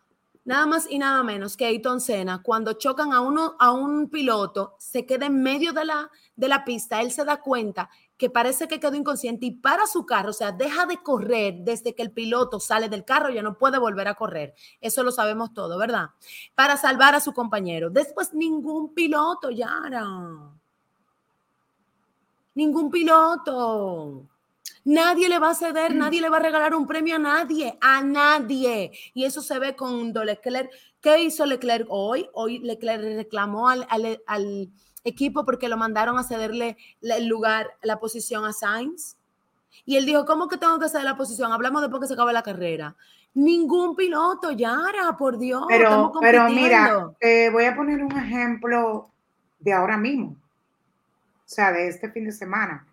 nada más y nada menos que Ayton Senna. Cuando chocan a, uno, a un piloto, se queda en medio de la, de la pista, él se da cuenta que parece que quedó inconsciente y para su carro, o sea, deja de correr desde que el piloto sale del carro, ya no puede volver a correr. Eso lo sabemos todo, ¿verdad? Para salvar a su compañero. Después ningún piloto, Yara. Ningún piloto. Nadie le va a ceder, mm. nadie le va a regalar un premio a nadie, a nadie. Y eso se ve con Leclerc. ¿Qué hizo Leclerc hoy? Hoy Leclerc reclamó al, equipo porque lo mandaron a cederle el lugar, la posición a Sainz. Y él dijo, ¿cómo que tengo que ceder la posición? Hablamos después que se acabe la carrera. Ningún piloto, Yara, por Dios. Pero, pero mira, te voy a poner un ejemplo de ahora mismo. O sea, de este fin de semana.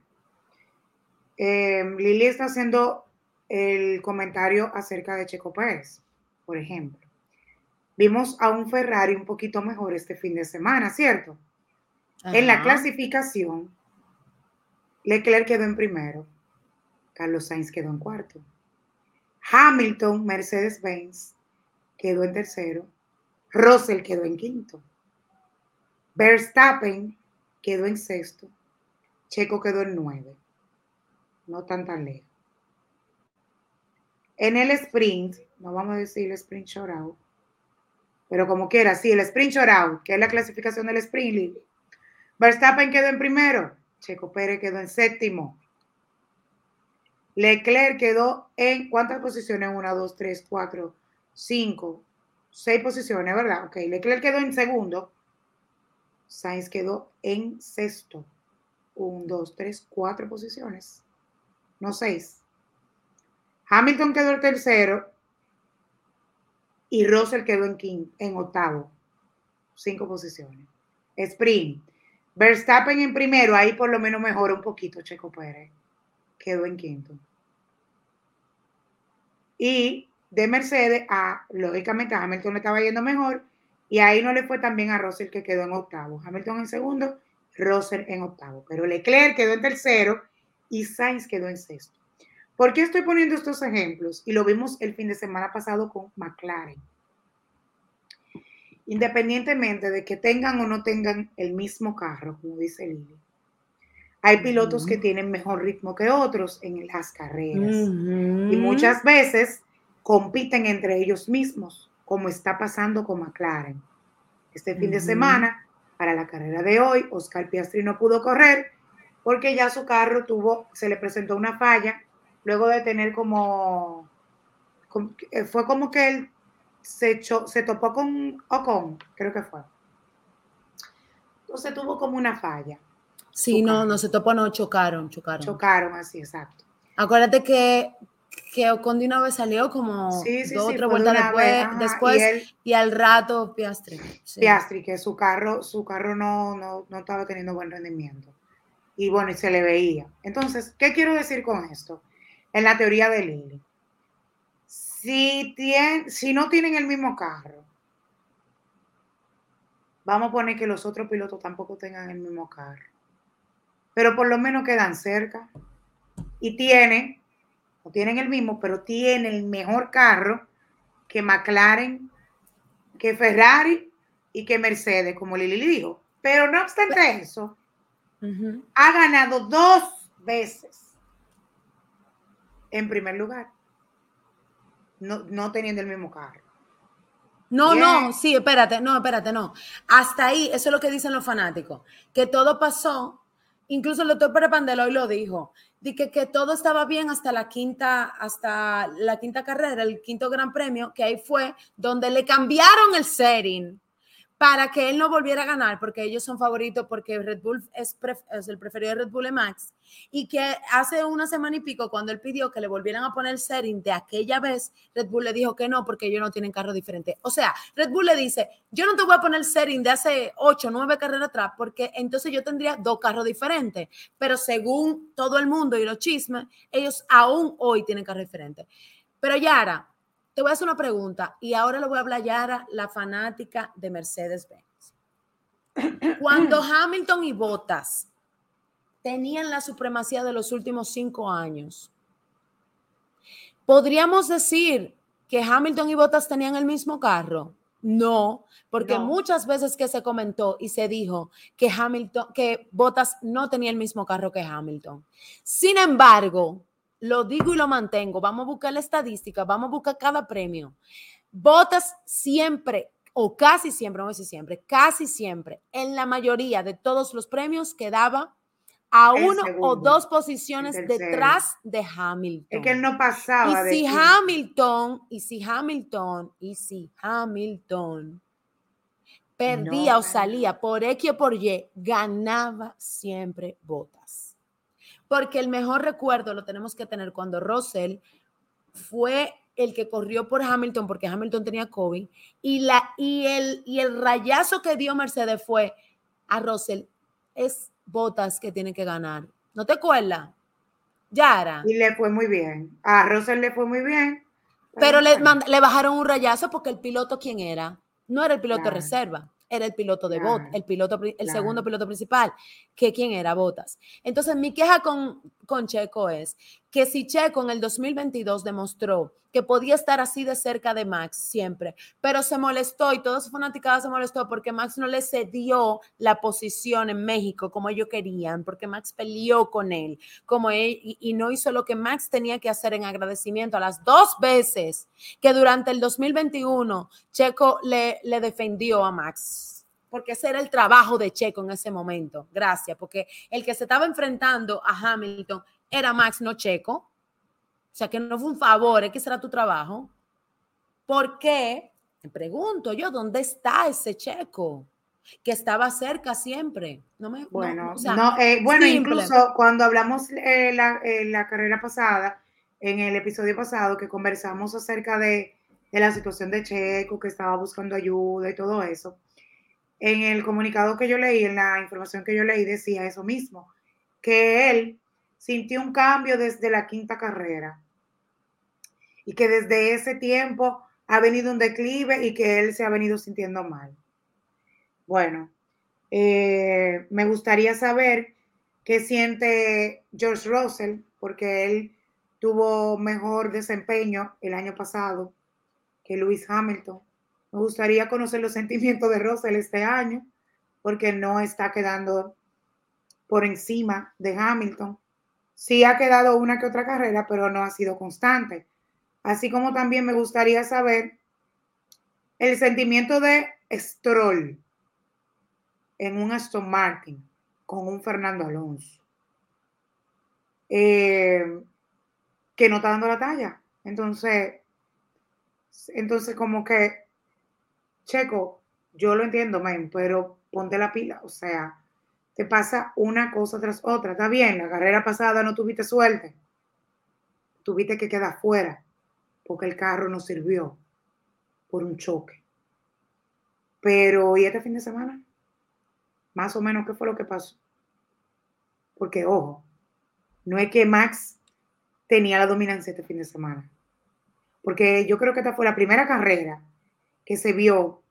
Eh, Lili está haciendo el comentario acerca de Checo Pérez, por ejemplo. Vimos a un Ferrari un poquito mejor este fin de semana, ¿cierto? En la clasificación, Leclerc quedó en primero, Carlos Sainz quedó en cuarto, Hamilton, Mercedes-Benz quedó en tercero, Russell quedó en quinto, Verstappen quedó en sexto, Checo quedó en nueve no tan tan lejos. En el sprint, no vamos a decir el sprint shootout, pero como quiera, sí, el sprint shootout, que es la clasificación del sprint, Verstappen quedó en primero, Checo Pérez quedó en séptimo. Leclerc quedó en cuántas posiciones? Una, dos, tres, cuatro, cinco, seis posiciones, ¿verdad? Ok, Leclerc quedó en segundo. Sainz quedó en sexto. Un, dos, tres, cuatro posiciones. No seis. Hamilton quedó en tercero. Y Russell quedó en, quinto, en octavo. Cinco posiciones. Sprint. Verstappen en primero, ahí por lo menos mejora un poquito Checo Pérez. Quedó en quinto. Y de Mercedes a, lógicamente, a Hamilton le estaba yendo mejor y ahí no le fue tan bien a Russell que quedó en octavo. Hamilton en segundo, Russell en octavo. Pero Leclerc quedó en tercero y Sainz quedó en sexto. ¿Por qué estoy poniendo estos ejemplos? Y lo vimos el fin de semana pasado con McLaren independientemente de que tengan o no tengan el mismo carro, como dice Lili. Hay pilotos que tienen mejor ritmo que otros en las carreras y muchas veces compiten entre ellos mismos, como está pasando con McLaren. Este fin de semana, para la carrera de hoy, Oscar Piastri no pudo correr porque ya su carro tuvo, se le presentó una falla, luego de tener como, eh, fue como que él se, se topó con Ocon, creo que fue. Entonces tuvo como una falla. Sí, no, no se topó, no, chocaron, chocaron. Chocaron, así, exacto. Acuérdate que, que Ocon de una vez salió como dos otra vuelta después, después y, al rato Piastri. Piastri, que su carro, su carro no, no, no estaba teniendo buen rendimiento. Y bueno, y se le veía. Entonces, ¿qué quiero decir con esto? En la teoría de Lili si, si no tienen el mismo carro, vamos a poner que los otros pilotos tampoco tengan el mismo carro. Pero por lo menos quedan cerca. Y tienen, no tienen el mismo, pero tienen el mejor carro que McLaren, que Ferrari y que Mercedes, como Lili dijo. Pero no obstante eso, ha ganado dos veces. En primer lugar. No, teniendo el mismo carro. No, no, sí, espérate, no, espérate, no. Hasta ahí, eso es lo que dicen los fanáticos, que todo pasó, incluso el doctor Pérez Pandelo hoy lo dijo, de que, que, todo estaba bien hasta la quinta, hasta la quinta carrera, el quinto gran premio, que ahí fue donde le cambiaron el setting para que él no volviera a ganar, porque ellos son favoritos, porque Red Bull es, el preferido de Red Bull Max, y que hace una semana y pico, cuando él pidió que le volvieran a poner el setting de aquella vez, Red Bull le dijo que no, porque ellos no tienen carro diferente. O sea, Red Bull le dice, yo no te voy a poner el setting de hace ocho, nueve carreras atrás, porque entonces yo tendría dos carros diferentes, pero según todo el mundo y los chismes, ellos aún hoy tienen carro diferente. Pero Yara, te voy a hacer una pregunta y ahora le voy a hablar a la fanática de Mercedes-Benz. Cuando [clears throat] Hamilton y Bottas tenían la supremacía de los últimos cinco años, ¿podríamos decir que Hamilton y Bottas tenían el mismo carro? No, porque muchas veces que se comentó y se dijo que Hamilton, que Bottas no tenía el mismo carro que Hamilton. Sin embargo, lo digo y lo mantengo, vamos a buscar la estadística, vamos a buscar cada premio. Votas siempre, o casi siempre, no sé siempre, casi siempre, en la mayoría de todos los premios quedaba a uno o dos posiciones detrás de Hamilton. Es que él no pasaba. Y si Hamilton, y si Hamilton, y si Hamilton perdía o salía por X o por Y, ganaba siempre Botas porque el mejor recuerdo lo tenemos que tener cuando Russell fue el que corrió por Hamilton porque Hamilton tenía COVID y, la, y, el, y el rayazo que dio Mercedes fue a Russell, es Botas que tiene que ganar. ¿No te acuerdas? Yara. Y le fue muy bien. A Russell le fue muy bien. Pero, le, le, bajaron un rayazo porque el piloto, ¿quién era? No era el piloto de reserva era el piloto de Bot, el piloto, el segundo piloto principal, que quién era Botas. Entonces, mi queja con, con Checo es que si Checo en el 2022 demostró que podía estar así de cerca de Max siempre, pero se molestó y toda su fanaticada se molestó porque Max no le cedió la posición en México como ellos querían, porque Max peleó con él, como él, y, no hizo lo que Max tenía que hacer en agradecimiento a las dos veces que durante el 2021 Checo le, le defendió a Max porque ese era el trabajo de Checo en ese momento. Gracias, porque el que se estaba enfrentando a Hamilton era Max, no Checo. O sea, que no fue un favor, es que será tu trabajo. ¿Por qué? Me pregunto yo, ¿dónde está ese Checo? Que estaba cerca siempre. No me, bueno, eh, bueno incluso cuando hablamos eh, la, eh, la carrera pasada, en el episodio pasado, que conversamos acerca de de la situación de Checo, que estaba buscando ayuda y todo eso. En el comunicado que yo leí, en la información que yo leí, decía eso mismo, que él sintió un cambio desde la quinta carrera y que desde ese tiempo ha venido un declive y que él se ha venido sintiendo mal. Bueno, eh, me gustaría saber qué siente George Russell, porque él tuvo mejor desempeño el año pasado que Lewis Hamilton. Me gustaría conocer los sentimientos de Russell este año, porque no está quedando por encima de Hamilton. Sí ha quedado una que otra carrera, pero no ha sido constante. Así como también me gustaría saber el sentimiento de Stroll en un Aston Martin con un Fernando Alonso, eh, que no está dando la talla. Entonces, entonces, como que, Checo, yo lo entiendo, men, pero ponte la pila, o sea, te pasa una cosa tras otra. Está bien, la carrera pasada no tuviste suerte, tuviste que quedar fuera porque el carro no sirvió por un choque. Pero, ¿y este fin de semana? Más o menos, ¿qué fue lo que pasó? Porque, ojo, no es que Max tenía la dominancia este fin de semana porque yo creo que esta fue la primera carrera que se vio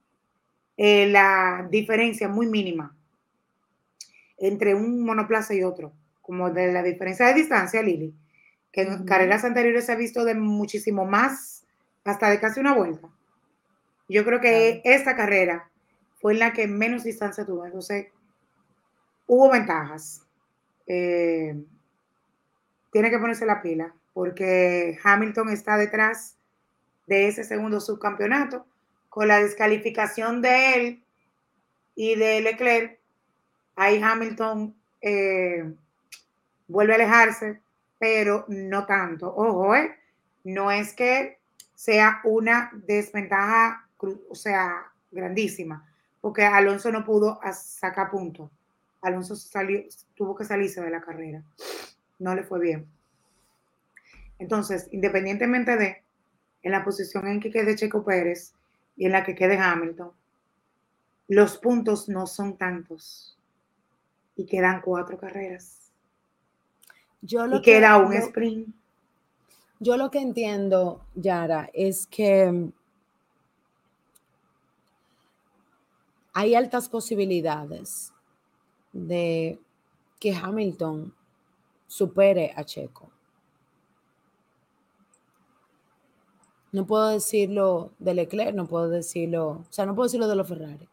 eh, la diferencia muy mínima entre un monoplaza y otro, como de la diferencia de distancia, Lili, que en carreras anteriores se ha visto de muchísimo más, hasta de casi una vuelta. Yo creo que esta carrera fue en la que menos distancia tuvo, entonces hubo ventajas. Eh, tiene que ponerse la pila, porque Hamilton está detrás de ese segundo subcampeonato. Con la descalificación de él y de Leclerc, ahí Hamilton eh, vuelve a alejarse, pero no tanto. Ojo, ¿eh? no es que sea una desventaja, o sea, grandísima, porque Alonso no pudo sacar puntos. Alonso salió, tuvo que salirse de la carrera. No le fue bien. Entonces, independientemente de, en la posición en que quede Checo Pérez y en la que quede Hamilton, los puntos no son tantos y quedan cuatro carreras. Yo lo y queda un sprint. Yo lo que entiendo, Yara, es que hay altas posibilidades de que Hamilton supere a Checo. No puedo decirlo de Leclerc, no puedo decirlo, o sea, no puedo decirlo de los Ferrari.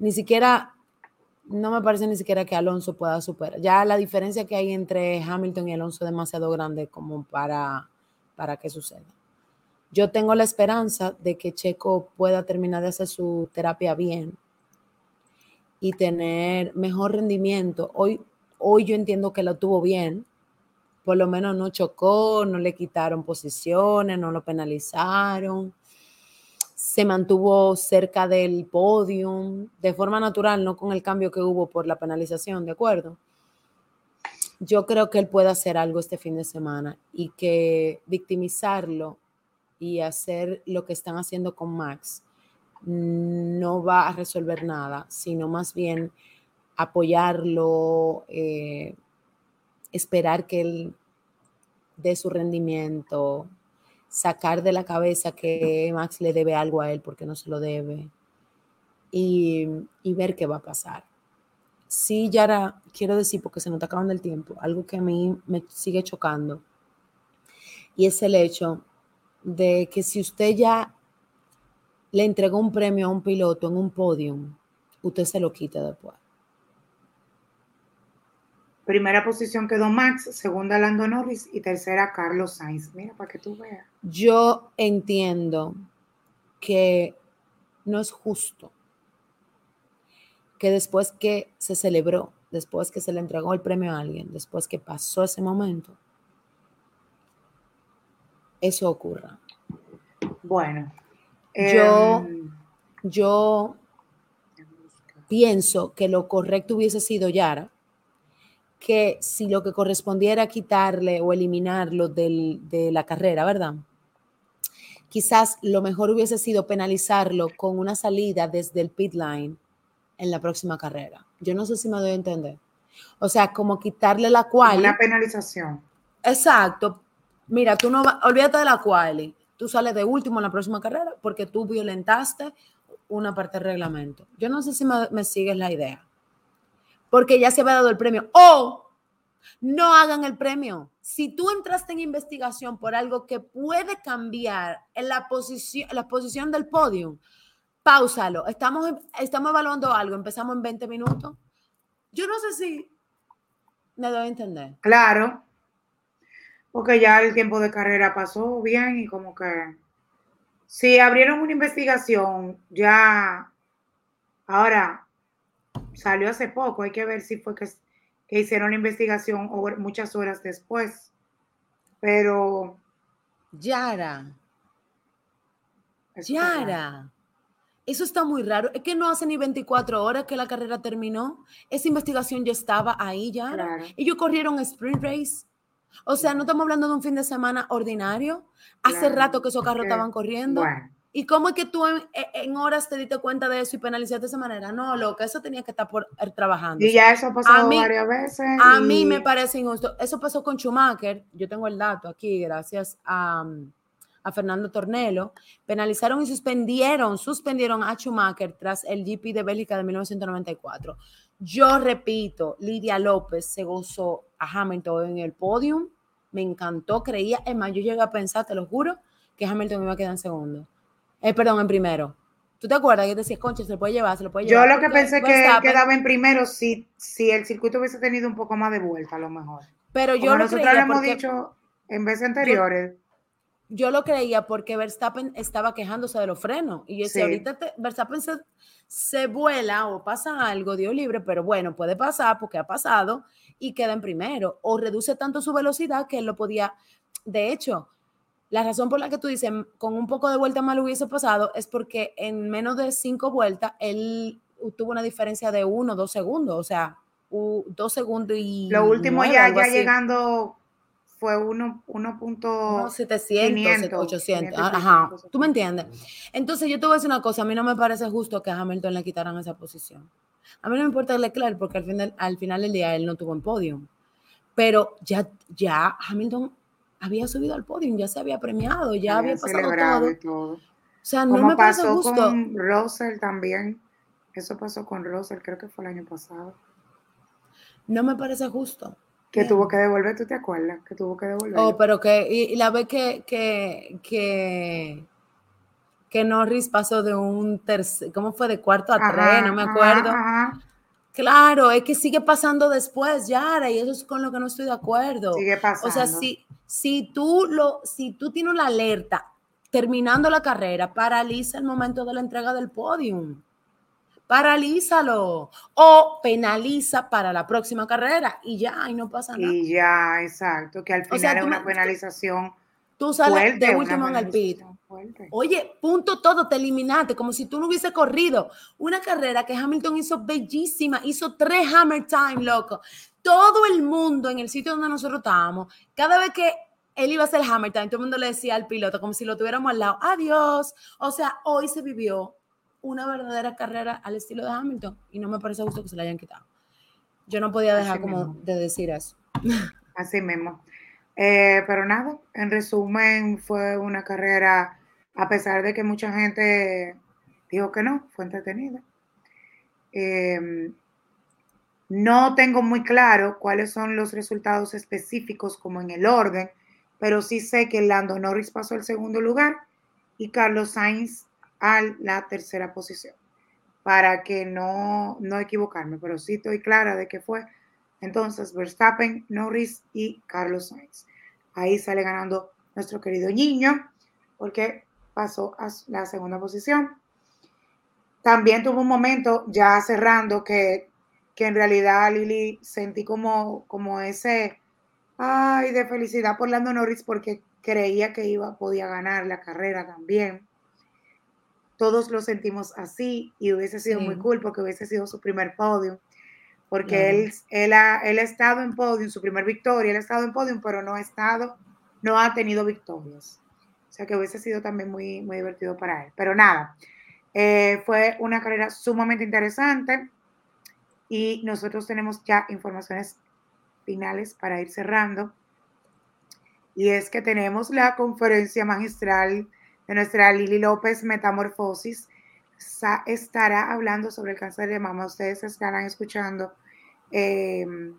Ni siquiera, no me parece ni siquiera que Alonso pueda superar. Ya la diferencia que hay entre Hamilton y Alonso es demasiado grande como para, para que suceda. Yo tengo la esperanza de que Checo pueda terminar de hacer su terapia bien y tener mejor rendimiento. Hoy, hoy yo entiendo que lo tuvo bien, por lo menos no chocó, no le quitaron posiciones, no lo penalizaron, se mantuvo cerca del podium de forma natural, no con el cambio que hubo por la penalización, ¿de acuerdo? Yo creo que él puede hacer algo este fin de semana y que victimizarlo y hacer lo que están haciendo con Max no va a resolver nada, sino más bien apoyarlo, eh, esperar que él dé su rendimiento, sacar de la cabeza que Max le debe algo a él porque no se lo debe y, ver qué va a pasar. Sí, Yara, quiero decir, porque se nos está acabando el tiempo, algo que a mí me sigue chocando y es el hecho de que si usted ya le entregó un premio a un piloto en un podium, usted se lo quita después. Primera posición quedó Max, segunda Lando Norris y tercera Carlos Sainz. Mira, para que tú veas. Yo entiendo que no es justo que después que se celebró, después que se le entregó el premio a alguien, después que pasó ese momento, eso ocurra. Bueno, yo, em, yo pienso que lo correcto hubiese sido Yara, que si lo que correspondiera quitarle o eliminarlo de la carrera, ¿verdad? Quizás lo mejor hubiese sido penalizarlo con una salida desde el pit line en la próxima carrera. Yo no sé si me doy a entender. O sea, como quitarle la cual. Una penalización. Exacto. Mira, tú no olvídate de la quali. Tú sales de último en la próxima carrera porque tú violentaste una parte del reglamento. Yo no sé si me, me sigues la idea porque ya se había dado el premio. O no hagan el premio. Si tú entraste en investigación por algo que puede cambiar en la posición, la posición del podio, pausalo. Estamos, estamos evaluando algo, empezamos en 20 minutos. Yo no sé si me doy a entender. Claro, porque ya el tiempo de carrera pasó bien y como que si abrieron una investigación, ya ahora salió hace poco, hay que ver si fue que, hicieron la investigación o muchas horas después. Pero. Yara. Yara. Eso está muy raro. Es que no hace ni 24 horas que la carrera terminó. Esa investigación ya estaba ahí, Yara. Ellos corrieron sprint race. O sea, no estamos hablando de un fin de semana ordinario. Hace rato que esos carros estaban corriendo. ¿Y cómo es que tú en, horas te diste cuenta de eso y penalizaste de esa manera? No, lo que eso tenía que estar por, er, trabajando. Y ya eso pasó varias veces. A mí me parece injusto. Eso pasó con Schumacher. Yo tengo el dato aquí, gracias a, a Fernando Tornelo. Penalizaron y suspendieron, suspendieron a Schumacher tras el GP de Bélgica de 1994. Yo repito, Lidia López se gozó a Hamilton en el podium. Me encantó, creía. Es más, yo llegué a pensar, te lo juro, que Hamilton iba a quedar en segundo eh, perdón, en primero. ¿Tú te acuerdas que decías, concha, se lo puede llevar, se lo puede llevar? Yo lo que pensé que quedaba en primero si, si el circuito hubiese tenido un poco más de vuelta, a lo mejor. Pero yo lo nosotros lo hemos dicho en veces anteriores. Yo, lo creía porque Verstappen estaba quejándose de los frenos. Y yo decía, ahorita Verstappen se, se, vuela o pasa algo, Dios libre, pero bueno, puede pasar porque ha pasado y queda en primero. O reduce tanto su velocidad que él lo podía. De hecho, la razón por la que tú dices, con un poco de vuelta mal hubiese pasado, es porque en menos de cinco vueltas él tuvo una diferencia de uno, dos segundos, o sea, dos segundos y... Lo último ya, ya llegando fue 1.700, 800, ajá, tú me entiendes. Entonces yo te voy a decir una cosa, a mí no me parece justo que a Hamilton le quitaran esa posición. A mí no me importa Leclerc porque al final, al final del día él no tuvo en podio. Pero ya, ya Hamilton había subido al podio, ya se había premiado, ya había, pasado todo. O sea, no me pasó con Russell también. Eso pasó con Russell, creo que fue el año pasado. No me parece justo. Que tuvo que devolver, ¿tú te acuerdas? Que tuvo que devolver. Oh, pero que, y, la vez que, que, que, que Norris pasó de un tercer, ¿cómo fue? De cuarto a tres, no me acuerdo. Claro, es que sigue pasando después, Yara, y eso es con lo que no estoy de acuerdo. Sigue pasando. O sea, si, si tú, lo, si tú tienes una alerta terminando la carrera, paraliza el momento de la entrega del podium. Paralízalo o penaliza para la próxima carrera y ya, y no pasa nada. Y ya, exacto, que al final es una penalización. Tú sales de último en el pit. Oye, punto todo, te eliminaste, como si tú no hubiese corrido. Una carrera que Hamilton hizo bellísima, hizo tres hammer time, loco todo el mundo en el sitio donde nosotros estábamos, cada vez que él iba a hacer hammer time, todo el mundo le decía al piloto como si lo tuviéramos al lado, adiós. O sea, hoy se vivió una verdadera carrera al estilo de Hamilton y no me parece justo que se la hayan quitado. Yo no podía dejar como de decir eso. Así mismo. Eh, pero nada, en resumen, fue una carrera, a pesar de que mucha gente dijo que no, fue entretenida. Eh, no tengo muy claro cuáles son los resultados específicos como en el orden, pero sí sé que Lando Norris pasó al segundo lugar y Carlos Sainz a la tercera posición, para que no, no equivocarme, pero sí estoy clara de que fue entonces Verstappen, Norris y Carlos Sainz. Ahí sale ganando nuestro querido niño, porque pasó a la segunda posición. también tuvo un momento, ya cerrando, que, que en realidad Lili sentí como, como ese, ay, de felicidad por Lando Norris porque creía que iba, podía ganar la carrera también. Todos lo sentimos así y hubiese sido muy cool porque hubiese sido su primer podio, porque él, él, ha, él ha estado en podio, su primer victoria, él ha estado en podio, pero no ha estado, no ha tenido victorias. Que hubiese sido también muy, muy divertido para él. Pero nada, eh, fue una carrera sumamente interesante y nosotros tenemos ya informaciones finales para ir cerrando. Y es que tenemos la conferencia magistral de nuestra Lili López Metamorfosis. estará hablando sobre el cáncer de mama. Ustedes estarán escuchando em,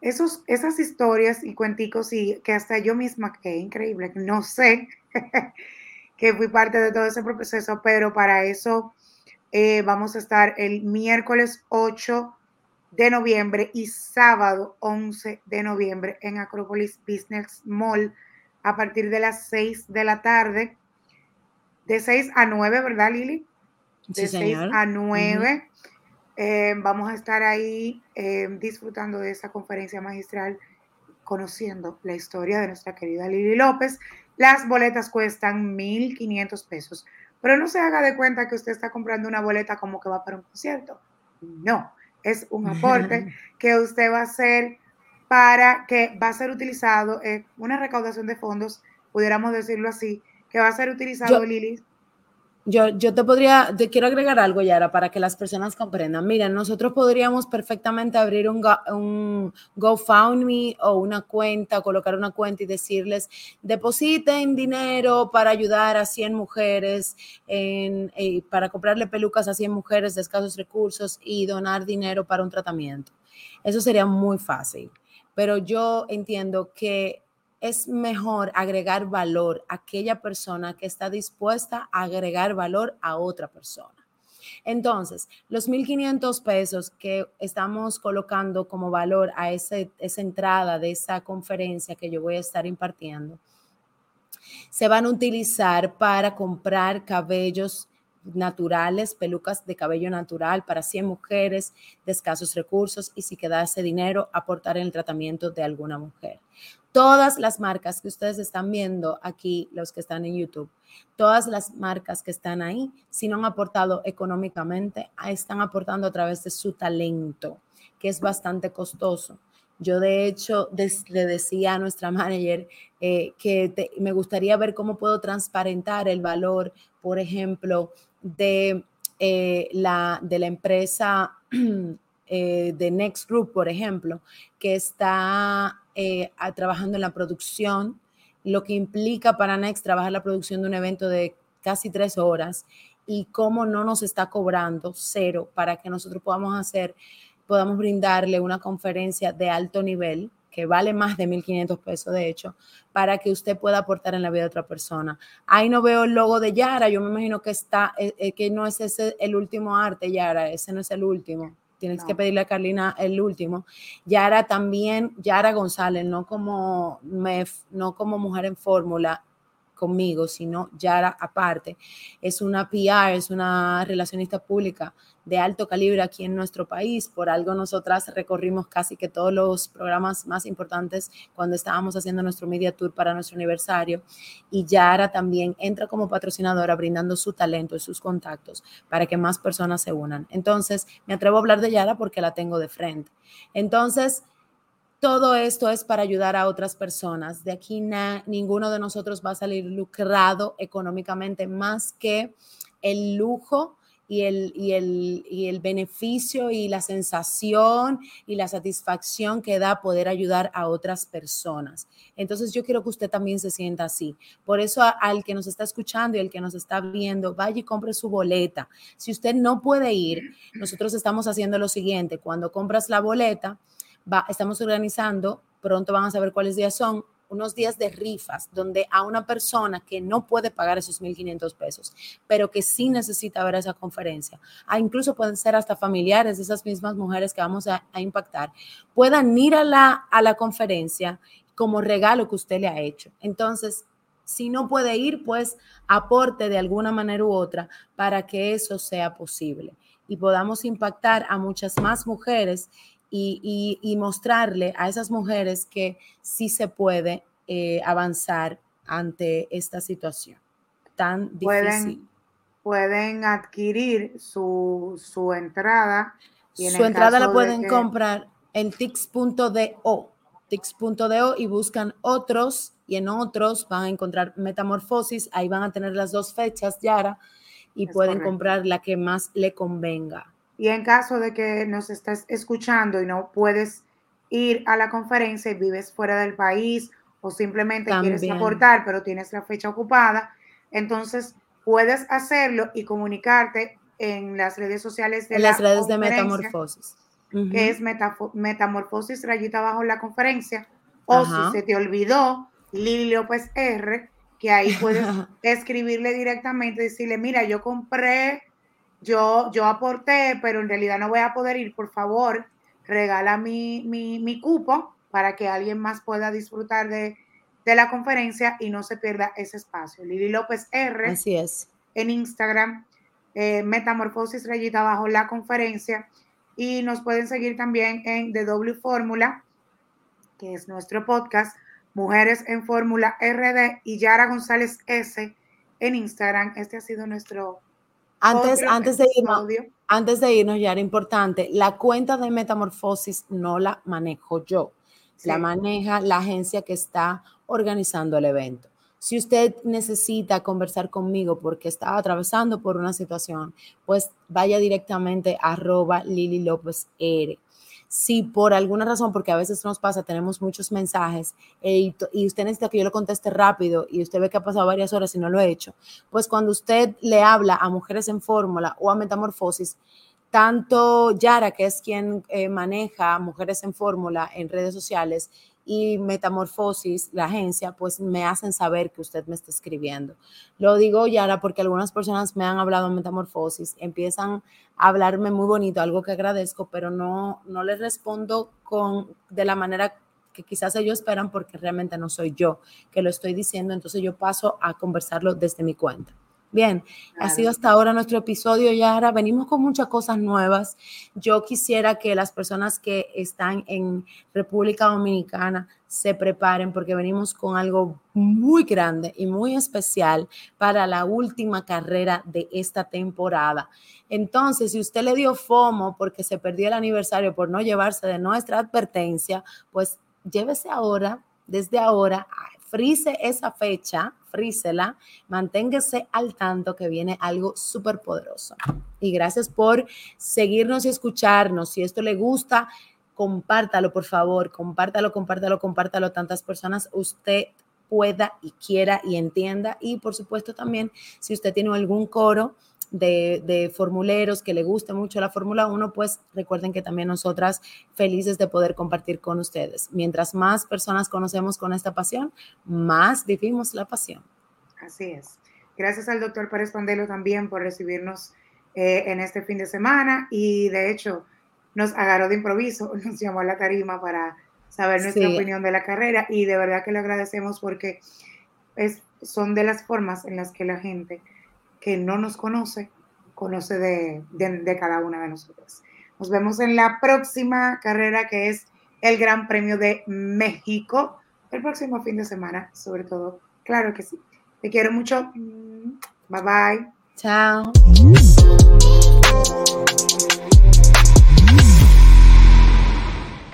esos, esas historias y cuenticos y que hasta yo misma, que increíble, no sé [laughs] que fui parte de todo ese proceso, pero para eso eh, vamos a estar el miércoles 8 de noviembre y sábado 11 de noviembre en Acropolis Business Mall a partir de las 6 de la tarde. De 6 a 9, ¿verdad, Lili? De 6 a 9. Eh, vamos a estar ahí eh, disfrutando de esa conferencia magistral, conociendo la historia de nuestra querida Lili López. Las boletas cuestan 1.500 pesos, pero no se haga de cuenta que usted está comprando una boleta como que va para un concierto. No, es un aporte [laughs] que usted va a hacer para que va a ser utilizado en una recaudación de fondos, pudiéramos decirlo así, que va a ser utilizado, Lili, yo, yo te podría, te quiero agregar algo, Yara, para que las personas comprendan. Miren, nosotros podríamos perfectamente abrir un, un GoFundMe o una cuenta, colocar una cuenta y decirles, depositen dinero para ayudar a 100 mujeres, eh, para comprarle pelucas a 100 mujeres de escasos recursos y donar dinero para un tratamiento. Eso sería muy fácil. Pero yo entiendo que es mejor agregar valor a aquella persona que está dispuesta a agregar valor a otra persona. Entonces, los 1.500 pesos que estamos colocando como valor a esa entrada de esa conferencia que yo voy a estar impartiendo, se van a utilizar para comprar cabellos naturales, pelucas de cabello natural para 100 mujeres de escasos recursos y si quedase dinero, aportar en el tratamiento de alguna mujer. Todas las marcas que ustedes están viendo aquí, los que están en YouTube, todas las marcas que están ahí, si no han aportado económicamente, están aportando a través de su talento, que es bastante costoso. Yo de hecho le decía a nuestra [laughs] manager eh, que me gustaría ver cómo puedo transparentar el valor, por ejemplo, de, eh, la, de la empresa [clears throat] eh, de Next Group, por ejemplo, que está eh, trabajando en la producción, lo que implica para Next trabajar la producción de un evento de casi tres horas y cómo no nos está cobrando cero para que nosotros podamos hacer, podamos brindarle una conferencia de alto nivel que vale más de 1.500 pesos, de hecho, para que usted pueda aportar en la vida de otra persona. Ahí no veo el logo de Yara, yo me imagino que está, eh, eh, que no es ese el último arte, Yara, ese no es el último. Tienes que pedirle a Carlina el último. Yara también, Yara González, no como, no como mujer en fórmula, conmigo, sino Yara aparte. Es una PR, es una relacionista pública de alto calibre aquí en nuestro país. Por algo nosotras recorrimos casi que todos los programas más importantes cuando estábamos haciendo nuestro media tour para nuestro aniversario. Y Yara también entra como patrocinadora brindando su talento y sus contactos para que más personas se unan. Entonces, me atrevo a hablar de Yara porque la tengo de frente. Entonces, todo esto es para ayudar a otras personas. De aquí ninguno de nosotros va a salir lucrado económicamente más que el lujo y el, y, el, y el beneficio y la sensación y la satisfacción que da poder ayudar a otras personas. Entonces yo quiero que usted también se sienta así. Por eso al que nos está escuchando y al que nos está viendo, vaya y compre su boleta. Si usted no puede ir, nosotros estamos haciendo lo siguiente. Cuando compras la boleta, estamos organizando, pronto van a saber cuáles días son, unos días de rifas donde a una persona que no puede pagar esos 1.500 pesos, pero que sí necesita ver esa conferencia, a incluso pueden ser hasta familiares de esas mismas mujeres que vamos a, impactar, puedan ir a la, a la conferencia como regalo que usted le ha hecho. Entonces, Si no puede ir, pues aporte de alguna manera u otra para que eso sea posible y podamos impactar a muchas más mujeres y, mostrarle a esas mujeres que sí se puede eh, avanzar ante esta situación tan difícil. Pueden, adquirir su, su entrada. su entrada la pueden comprar en tix.do, tix.do y buscan otros y en otros van a encontrar metamorfosis, ahí van a tener las dos fechas, Yara, y pueden comprar la que más le convenga. Y en caso de que nos estés escuchando y no puedes ir a la conferencia y vives fuera del país o simplemente quieres aportar pero tienes la fecha ocupada, entonces puedes hacerlo y comunicarte en las redes sociales de en las redes de Metamorfosis. Que es Metamorfosis rayita abajo la conferencia. O si se te olvidó, Lili López R, que ahí puedes [laughs] escribirle directamente, decirle, mira, yo compré, yo, yo aporté, pero en realidad no voy a poder ir, por favor, regala mi, mi, cupo para que alguien más pueda disfrutar de, la conferencia y no se pierda ese espacio. Lili López R. Así es. En Instagram, eh, Metamorfosis Rayita Abajo, la conferencia. Y nos pueden seguir también en The W Fórmula, que es nuestro podcast Mujeres en Fórmula RD y Yara González S en Instagram. Este ha sido nuestro antes, antes de irnos, antes de irnos, ya era importante, la cuenta de Metamorfosis no la manejo yo, la maneja la agencia que está organizando el evento. Si usted necesita conversar conmigo porque está atravesando por una situación, pues vaya directamente a arroba Lili López R si por alguna razón, porque a veces nos pasa, tenemos muchos mensajes y, usted necesita que yo lo conteste rápido y usted ve que ha pasado varias horas y no lo he hecho, pues cuando usted le habla a Mujeres en Fórmula o a Metamorfosis, tanto Yara, que es quien eh, maneja Mujeres en Fórmula en redes sociales, y Metamorfosis, la agencia, pues me hacen saber que usted me está escribiendo. Lo digo, Yara, porque algunas personas me han hablado de Metamorfosis, empiezan a hablarme muy bonito, algo que agradezco, pero no, no les respondo con, de la manera que quizás ellos esperan porque realmente no soy yo que lo estoy diciendo, entonces yo paso a conversarlo desde mi cuenta. Bien, ha sido hasta ahora nuestro episodio, Yara. Venimos con muchas cosas nuevas. Yo quisiera que las personas que están en República Dominicana se preparen porque venimos con algo muy grande y muy especial para la última carrera de esta temporada. Entonces, si usted le dio FOMO porque se perdió el aniversario por no llevarse de nuestra advertencia, pues llévese ahora, desde ahora, frise esa fecha, frísela, manténgase al tanto que viene algo súper poderoso. Y gracias por seguirnos y escucharnos. Si esto le gusta, compártalo, por favor, compártalo, compártalo, compártalo tantas personas usted pueda y quiera y entienda. Y por supuesto también, si usted tiene algún coro, de, formuleros, que le guste mucho la Fórmula 1, pues recuerden que también nosotras felices de poder compartir con ustedes. Mientras más personas conocemos con esta pasión, más vivimos la pasión. Así es. Gracias al doctor Pérez Pandelo también por recibirnos eh, en este fin de semana y de hecho nos agarró de improviso, [laughs] nos llamó a la tarima para saber nuestra opinión de la carrera y de verdad que le agradecemos porque es, son de las formas en las que la gente que no nos conoce, conoce de, cada una de nosotras. Nos vemos en la próxima carrera que es el Gran Premio de México, el próximo fin de semana, sobre todo. Claro que sí. Te quiero mucho. Bye bye. Chao.